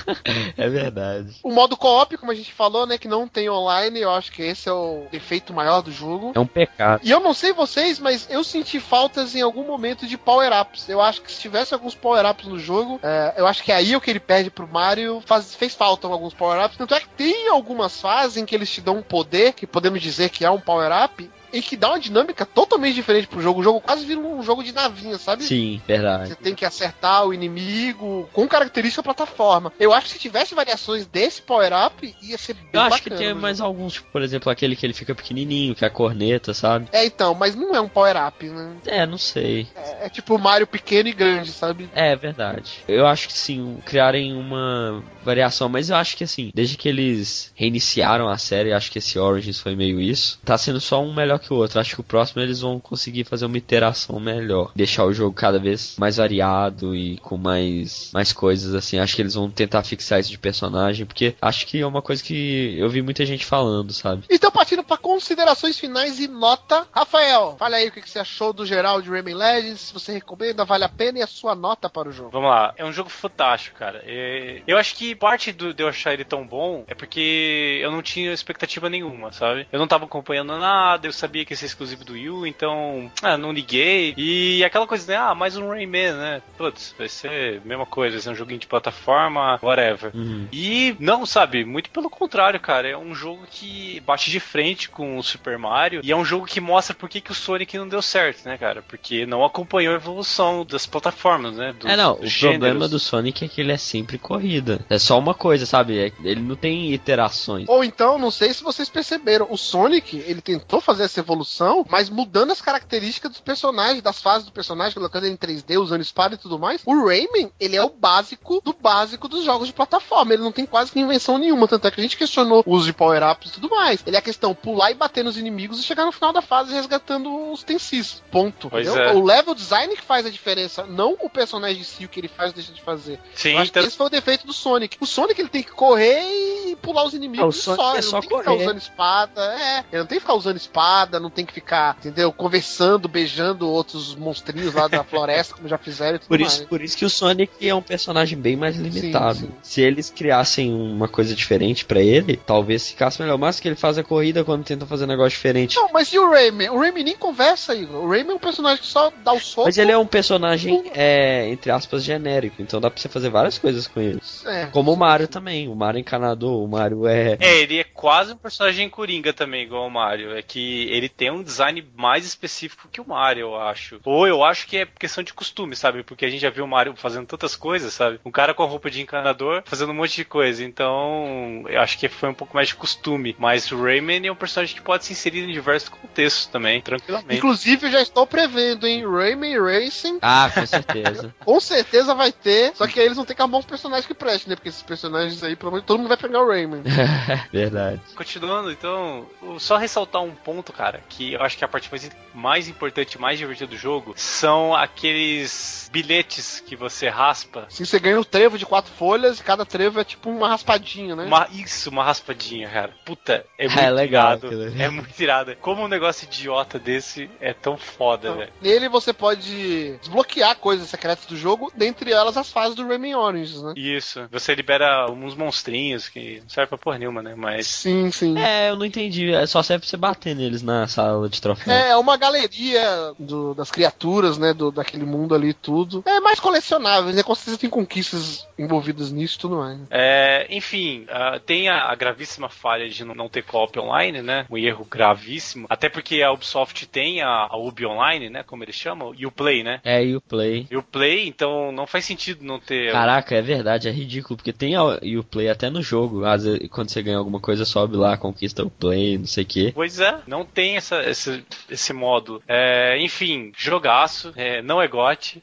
(laughs) é verdade. O modo co-op, como a gente falou, né, que não tem online, eu acho que esse é o defeito maior do jogo. É um pecado. E eu não sei vocês, mas eu senti faltas em algum momento de power-ups. Eu acho que se tivesse alguns power-ups no jogo, é, eu acho que é aí o que ele perde pro Mario faz, fez falta alguns power-ups. Tanto é que tem algumas fases em que eles te dão um poder, que podemos dizer que é um power-up, e que dá uma dinâmica totalmente diferente pro jogo. O jogo quase vira um jogo de navinha, sabe? Sim, verdade. Você tem que acertar o inimigo com característica plataforma. Eu acho que se tivesse variações desse power-up, ia ser bem Eu acho bacana, que tem mais alguns, tipo, por exemplo, aquele que ele fica pequenininho, que é a corneta, sabe? É, então, mas não é um power-up, né? É, não sei. É, é tipo Mario pequeno e grande, sabe? É, verdade. Eu acho que sim, criarem uma variação, mas eu acho que assim, desde que eles reiniciaram a série, acho que esse Origins foi meio isso, tá sendo só um melhor que o outro. Acho que o próximo eles vão conseguir fazer uma interação melhor, deixar o jogo cada vez mais variado e com mais mais coisas assim. Acho que eles vão tentar fixar isso de personagem, porque acho que é uma coisa que eu vi muita gente falando, sabe? Então partindo para considerações finais e nota, Rafael, fala aí o que você achou do geral de Rayman Legends, se você recomenda, vale a pena e a sua nota para o jogo. Vamos lá, é um jogo fantástico, cara. É, eu acho que parte do, de eu achar ele tão bom é porque eu não tinha expectativa nenhuma, sabe? Eu não tava acompanhando nada, eu sabia sabia que ia ser exclusivo do Wii então, ah, não liguei. E aquela coisa, né? Ah, mais um Rayman, né? Putz, vai ser a mesma coisa, vai ser um joguinho de plataforma, whatever. Uhum. E não, sabe, muito pelo contrário, cara. É um jogo que bate de frente com o Super Mario e é um jogo que mostra por que, que o Sonic não deu certo, né, cara? Porque não acompanhou a evolução das plataformas, né? Dos, É, não, o dos problema gêneros. do Sonic é que ele é sempre corrida. É só uma coisa, sabe? É- ele não tem iterações. Ou então, não sei se vocês perceberam, o Sonic, ele tentou fazer essa evolução, mas mudando as características dos personagens, das fases do personagem, colocando ele em 3D, usando espada e tudo mais. O Rayman, ele é o básico do básico dos jogos de plataforma. Ele não tem quase que invenção nenhuma, tanto é que a gente questionou o uso de power-ups e tudo mais. Ele é a questão pular e bater nos inimigos e chegar no final da fase resgatando os tensis. Ponto. É. O level design que faz a diferença, não o personagem em si, o que ele faz ou deixa de fazer. Sim, Eu acho que então- esse foi o defeito do Sonic. O Sonic ele tem que correr e pular os inimigos Ah, o Sonic só. é Ele só não tem que ficar correr. usando espada. É, ele não tem que ficar usando espada, não tem que ficar, entendeu? Conversando, beijando outros monstrinhos lá da (laughs) floresta, como já fizeram e tudo Por mais. isso, por isso que o Sonic é um personagem bem mais limitado. sim. Se eles criassem uma coisa diferente pra ele, talvez ficasse melhor. Mas que ele faz a corrida quando tenta fazer um negócio diferente. Não, mas e o Rayman? O Rayman nem conversa, Igor. O Rayman é um personagem que só dá o soco. Mas ele é um personagem, é, entre aspas, genérico. Então dá pra você fazer várias coisas com ele. É. Como o Mario também. O Mario é encanador, o Mario é. É, ele é quase um personagem coringa também, igual o Mario. É que ele tem um design mais específico que o Mario, eu acho. Ou eu acho que é questão de costume, sabe? Porque a gente já viu o Mario fazendo tantas coisas, sabe? Um cara com a roupa de encanador fazendo um monte de coisa. Então, eu acho que foi um pouco mais de costume. Mas o Rayman é um personagem que pode se inserir em diversos contextos também, tranquilamente. Inclusive, eu já estou prevendo, hein? Rayman Racing, Ah, com certeza. (laughs) com certeza vai ter. Só que aí eles vão ter que arrumar uns personagens que prestem, né? Porque esses personagens aí, pelo menos, todo mundo vai pegar o Rayman. (laughs) Verdade. Continuando, então, só ressaltar um ponto, cara, que eu acho que é a parte mais, mais importante, mais divertida do jogo, são aqueles bilhetes que você raspa. Assim, você ganha um trevo de quatro folhas e cada trevo é tipo uma raspadinha, né? Uma, isso, uma raspadinha, cara. Puta, é (laughs) muito É legal irado. É muito irado. Como um negócio idiota desse é tão foda, Então, velho. Nele você pode desbloquear coisas secretas do jogo, dentre elas as fases do Rayman Origins, né? Isso. Você libera uns monstrinhos que não serve pra porra nenhuma, né? Mas. Sim, sim. É, eu não entendi. É só serve pra você bater neles na sala de troféu. É uma galeria do- das criaturas, né? Do, daquele mundo ali e tudo. É mais colecionável, né? Com certeza tem conquistas envolvidas nisso e tudo mais. né? É, enfim, ah, tem a, a gravíssima falha de não, não ter co-op online, né? Um erro gravíssimo. Até porque a Ubisoft tem a, a Ubi Online, né? Como eles chamam, e o Play, né? É, e o Play. E o Play, então não faz sentido não ter. Caraca, é verdade, é ridículo, porque tem a, e o Play até no jogo. Às vezes, quando você ganha alguma coisa, sobe lá, conquista o Play, não sei o quê. Pois é, não tem essa, esse, esse modo. É, enfim, jogaço, é, não é GOT.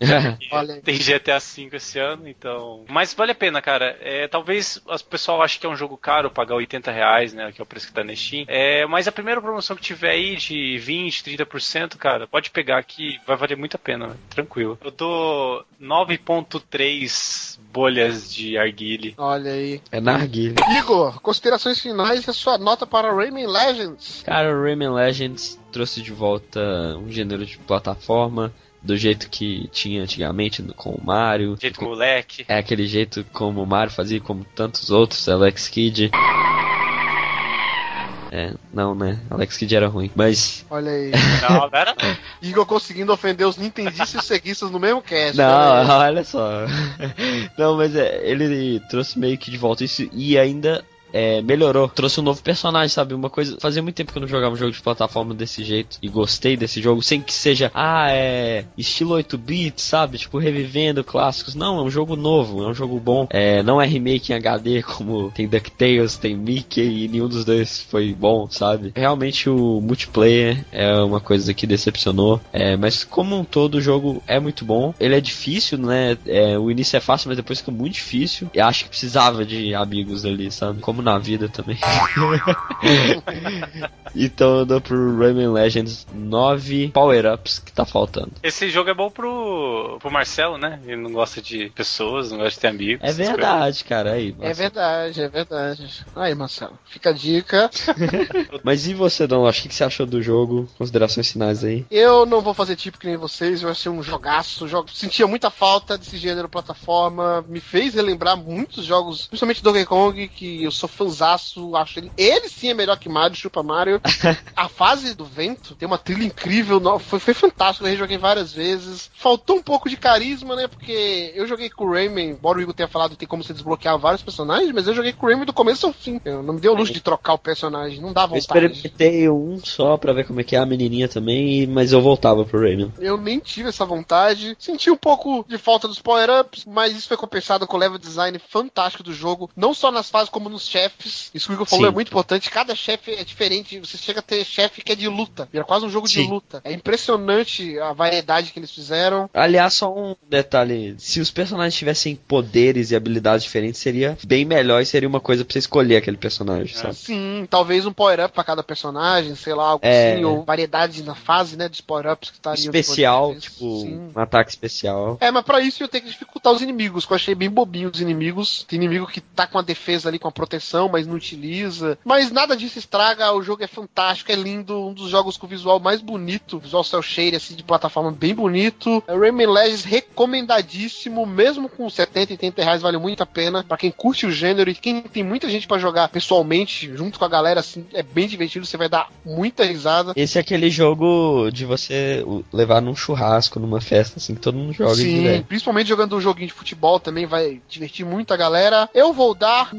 (laughs) Olha aí. Tem GTA V esse ano, então. Mas vale a pena, cara. É, talvez o pessoal ache que é um jogo caro pagar 80 reais, né? Que é o preço que tá na Steam. É, mas a primeira promoção que tiver aí de 20, 30%, cara, pode pegar que vai valer muito a pena, né? tranquilo. Eu dou 9.3 bolhas de arguile. Olha aí. é narguilha. Igor, considerações finais e a sua nota para Rayman Legends. Cara, o Rayman Legends trouxe de volta um gênero de plataforma do jeito que tinha antigamente com o Mario. Jeito moleque. É aquele jeito como o Mario fazia, como tantos outros, Alex Kidd. É, não, né? Alex Kidd era ruim. Mas. Olha aí. (laughs) Não, era não. Igor conseguindo ofender os nintendistas e ceguistas no mesmo cast. Não, (laughs) olha só. Não, mas é, ele trouxe meio que de volta isso e ainda é, melhorou. Trouxe um novo personagem, sabe? Uma coisa. Fazia muito tempo que eu não jogava um jogo de plataforma desse jeito. E gostei desse jogo, sem que seja, ah, é. Estilo 8-bit, sabe? Tipo, revivendo clássicos. Não, é um jogo novo, é um jogo bom. É, não é remake em HD, como tem DuckTales, tem Mickey, e nenhum dos dois foi bom, sabe? Realmente o multiplayer é uma coisa que decepcionou. É, mas como um todo, o jogo é muito bom. Ele é difícil, né? É, o início é fácil, mas depois fica muito difícil. E acho que precisava de amigos ali, sabe? Como na vida também. (laughs) então eu dou pro Rayman Legends 9 power-ups que tá faltando. Esse jogo é bom pro, pro Marcelo, né? Ele não gosta de pessoas, não gosta de ter amigos. É coisas. verdade, cara. Aí, É verdade, é verdade. Aí, Marcelo, fica a dica. (laughs) Mas e você, Dom? Acho que o que você achou do jogo? Considerações finais aí. Eu não vou fazer tipo que nem vocês, vai ser um jogaço. Jogo... Sentia muita falta desse gênero plataforma. Me fez relembrar muitos jogos, principalmente Donkey Kong, que eu sou fãzaço, acho ele. Ele sim é melhor que Mario, Chupa Mario. (laughs) a fase do vento tem uma trilha incrível, foi, foi fantástico, eu rejoguei várias vezes. Faltou um pouco de carisma, né? Porque eu joguei com o Rayman, embora o Igor tenha falado que tem como você desbloquear vários personagens, mas eu joguei com o Rayman do começo ao fim. Eu não me deu luxo de trocar o personagem, não dá vontade. Eu experimentei um só pra ver como é que é a menininha também, mas eu voltava pro Rayman. Eu nem tive essa vontade. Senti um pouco de falta dos power-ups, mas isso foi compensado com o level design fantástico do jogo, não só nas fases como nos chefes. Isso que o Igor falou Sim. é muito importante. Cada chefe é diferente. Você chega a ter chefe que é de luta. Vira quase um jogo Sim. de luta. É impressionante a variedade que eles fizeram. Aliás, só um detalhe: se os personagens tivessem poderes e habilidades diferentes, seria bem melhor e seria uma coisa pra você escolher aquele personagem, sabe? Sim, talvez um power-up pra cada personagem, sei lá, algo é... assim, ou variedade na fase, né, dos power-ups que estariam. Especial, tipo, Sim. um ataque especial. É, mas pra isso eu tenho que dificultar os inimigos, que eu achei bem bobinho os inimigos. Tem inimigo que tá com a defesa ali, com a proteção, mas não utiliza. Mas nada disso estraga, o jogo é fantástico, é lindo, um dos jogos com o visual mais bonito, visual cel shade, assim, de plataforma bem bonito. É Rayman Legends recomendadíssimo, mesmo com 70, 80 reais, vale muito a pena. Pra quem curte o gênero e quem tem muita gente para jogar pessoalmente, junto com a galera, assim, é bem divertido, você vai dar muita risada. Esse é aquele jogo de você levar num churrasco, numa festa, assim, que todo mundo joga. Sim, principalmente jogando um joguinho de futebol também vai divertir muito a galera. Eu vou dar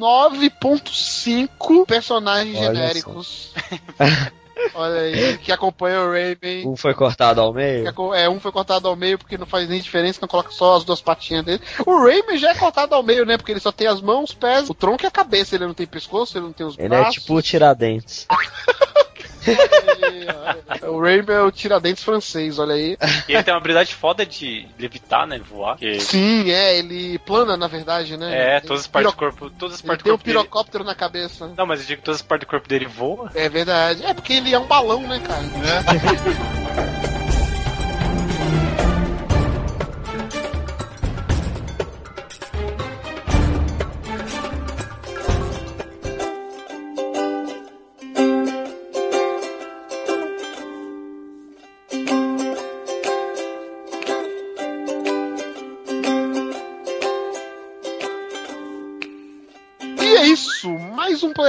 9.5 personagens Olha genéricos. (laughs) Olha aí, que acompanha o Raven. Um foi cortado ao meio? É, um foi cortado ao meio porque não faz nem diferença, não coloca só as duas patinhas dele. O Raven já é cortado ao meio, né? Porque ele só tem as mãos, os pés, o tronco e a cabeça. Ele não tem pescoço, ele não tem os ele braços. Ele é tipo o Tiradentes. (laughs) (laughs) o Rainbow é o Tiradentes francês, olha aí. E ele tem uma habilidade foda de levitar, né? Voar. Que... Sim, é, ele plana, na verdade, né? É, todas as partes do corpo. Todas as partes ele do corpo. Tem um pirocóptero dele... na cabeça. Não, mas eu digo que todas as partes do corpo dele voam. É verdade. É porque ele é um balão, né, cara? É. (laughs)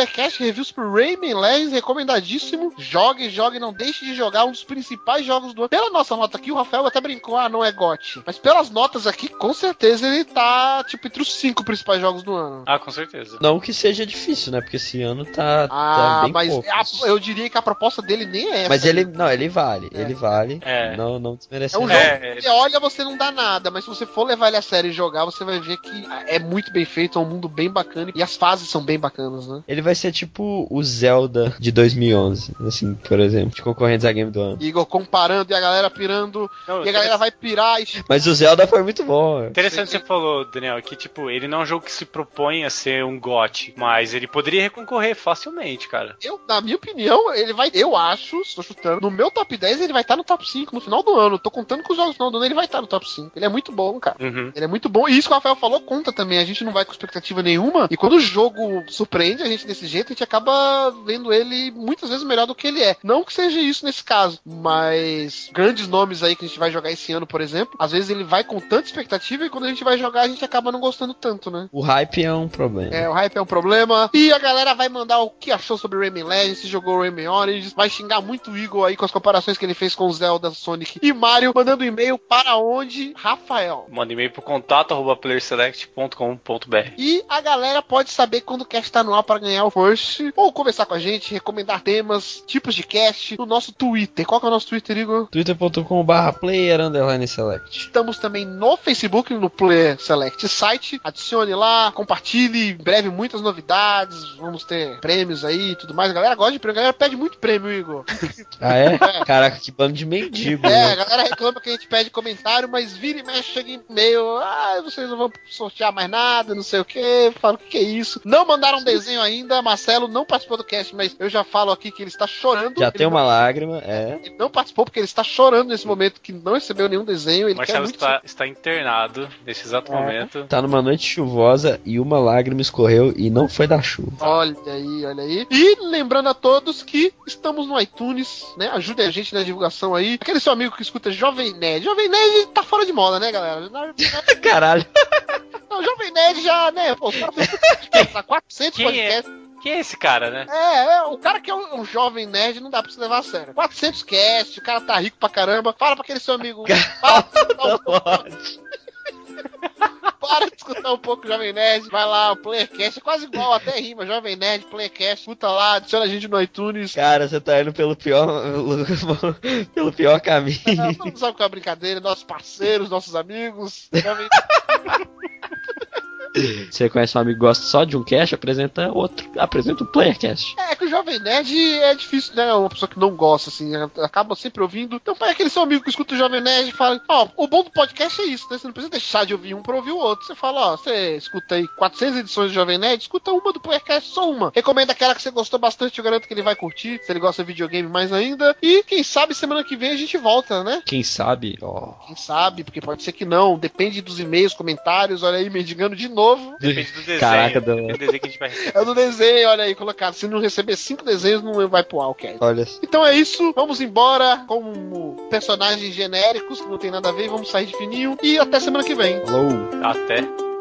Playcast Reviews por Rayman Legends, recomendadíssimo. Jogue, jogue, não deixe de jogar um dos principais jogos do ano. Pela nossa nota aqui, o Rafael até brincou, ah, não é GOT. Mas pelas notas aqui, com certeza ele tá, tipo, entre os cinco principais jogos do ano. Ah, com certeza. Não que seja difícil, né? Porque esse ano tá, tá ah, tá bem mas a, eu diria que a proposta dele nem é essa. Mas ele, não, ele vale, é. ele vale. É. Não, não desmerece. É um jogo é. que olha, você não dá nada, mas se você for levar ele a sério e jogar, você vai ver que é muito bem feito, é um mundo bem bacana e as fases são bem bacanas, né? Ele vai ser tipo o Zelda de 2011, assim, por exemplo, de concorrentes a game do ano. Igor comparando e a galera pirando, Não, e a galera vai pirar. E... Mas o Zelda foi muito bom. Interessante que você falou, Daniel, que tipo, ele não é um jogo que se propõe a ser um GOT, mas ele poderia reconcorrer facilmente, cara. Eu, na minha opinião, ele vai, eu acho, estou chutando, no meu top 10 ele vai estar no top 5 no final do ano. Tô contando com os jogos no final do ano, ele vai estar no top 5. Ele é muito bom, cara. Uhum. Ele é muito bom. E isso que o Rafael falou conta também. A gente não vai com expectativa nenhuma. E quando o jogo surpreende a gente desse jeito, a gente acaba vendo ele muitas vezes melhor do que ele é. Não que seja isso nesse caso, mas grandes nomes aí que a gente vai jogar esse ano, por exemplo, às vezes ele vai com tanta expectativa e quando a gente vai jogar a gente acaba não gostando tanto, né? O hype é um problema. É, o hype é um problema. E a galera vai mandar o que achou sobre Rayman Legends, se jogou Rayman Origins, vai xingar muito o Eagle aí com as comparações que ele fez com Zelda, Sonic e Mario, mandando e-mail para onde, Rafael? Manda e-mail pro contato arroba playerselect.com.br E a galera pode saber quando o cast tá no ar para ganhar o first ou conversar com a gente, recomendar temas, tipos de cast no nosso Twitter. Qual que é o nosso Twitter, Igor? twitter.com.br player underline select. Estamos também no Facebook, no Player Select site. Adicione lá, compartilhe. Em breve muitas novidades. Vamos ter prêmios aí e tudo mais. A galera gosta de prêmio. A galera pede muito prêmio, Igor. (laughs) Ah, é? é. Caraca, que bando de mendigo. É, né? a galera reclama que a gente pede comentário, mas vira e mexe, chega e-mail. Ah, vocês não vão sortear mais nada, não sei o que. Fala o que, que é isso. Não mandaram um desenho ainda. Marcelo não participou do cast, mas eu já falo aqui que ele está chorando. Já tem uma não... lágrima, é. Ele não participou porque ele está chorando nesse momento que não recebeu nenhum desenho. Ele Marcelo muito... está, está internado nesse exato é. momento. Tá numa noite chuvosa e uma lágrima escorreu e não foi da chuva. Olha aí, olha aí. E lembrando a todos que estamos no iTunes, né? Ajudem a gente na divulgação aí. Aquele seu amigo que escuta Jovem Nerd. Jovem Nerd tá fora de moda, né, galera? (laughs) Caralho. Não, Jovem Nerd já, né? Pô, os caras (laughs) 400 podcasts. Quem é esse cara, né? É, é, o cara que é um, um jovem nerd não dá pra se levar a sério. 400 cast, o cara tá rico pra caramba. Fala pra aquele seu amigo. Fala (laughs) pouco, (laughs) para de escutar um pouco Jovem Nerd. Vai lá, o Playercast. É quase igual, até rima. Jovem Nerd, Playercast. Escuta lá, adiciona a gente no iTunes. Cara, você tá indo pelo pior. (laughs) pelo pior caminho. Não, não sabe qual é a brincadeira. Nossos parceiros, nossos amigos. Jovem... Você conhece um amigo que gosta só de um cast, apresenta outro, apresenta o um Playercast. É que o Jovem Nerd é difícil, né? Uma pessoa que não gosta, assim, acaba sempre ouvindo. Então, é aquele seu amigo que escuta o Jovem Nerd e fala: Ó, oh, o bom do podcast é isso, né? Você não precisa deixar de ouvir um pra ouvir o outro. Você fala: Ó, oh, você escuta aí 400 edições do Jovem Nerd, escuta uma do Playercast, só uma. Recomenda aquela que você gostou bastante, eu garanto que ele vai curtir, se ele gosta de videogame mais ainda. E quem sabe semana que vem a gente volta, né? Quem sabe, ó. Oh. Quem sabe, porque pode ser que não. Depende dos e-mails, comentários. Olha aí, mendigando de novo. Depende do desenho. Caraca, do... desenho que a gente vai receber. É do desenho, olha aí, colocado. Se não receber cinco desenhos, não vai pro Alcast. Olha. Então é isso. Vamos embora como personagens genéricos, que não tem nada a ver. Vamos sair de fininho. E até semana que vem. Falou. Até.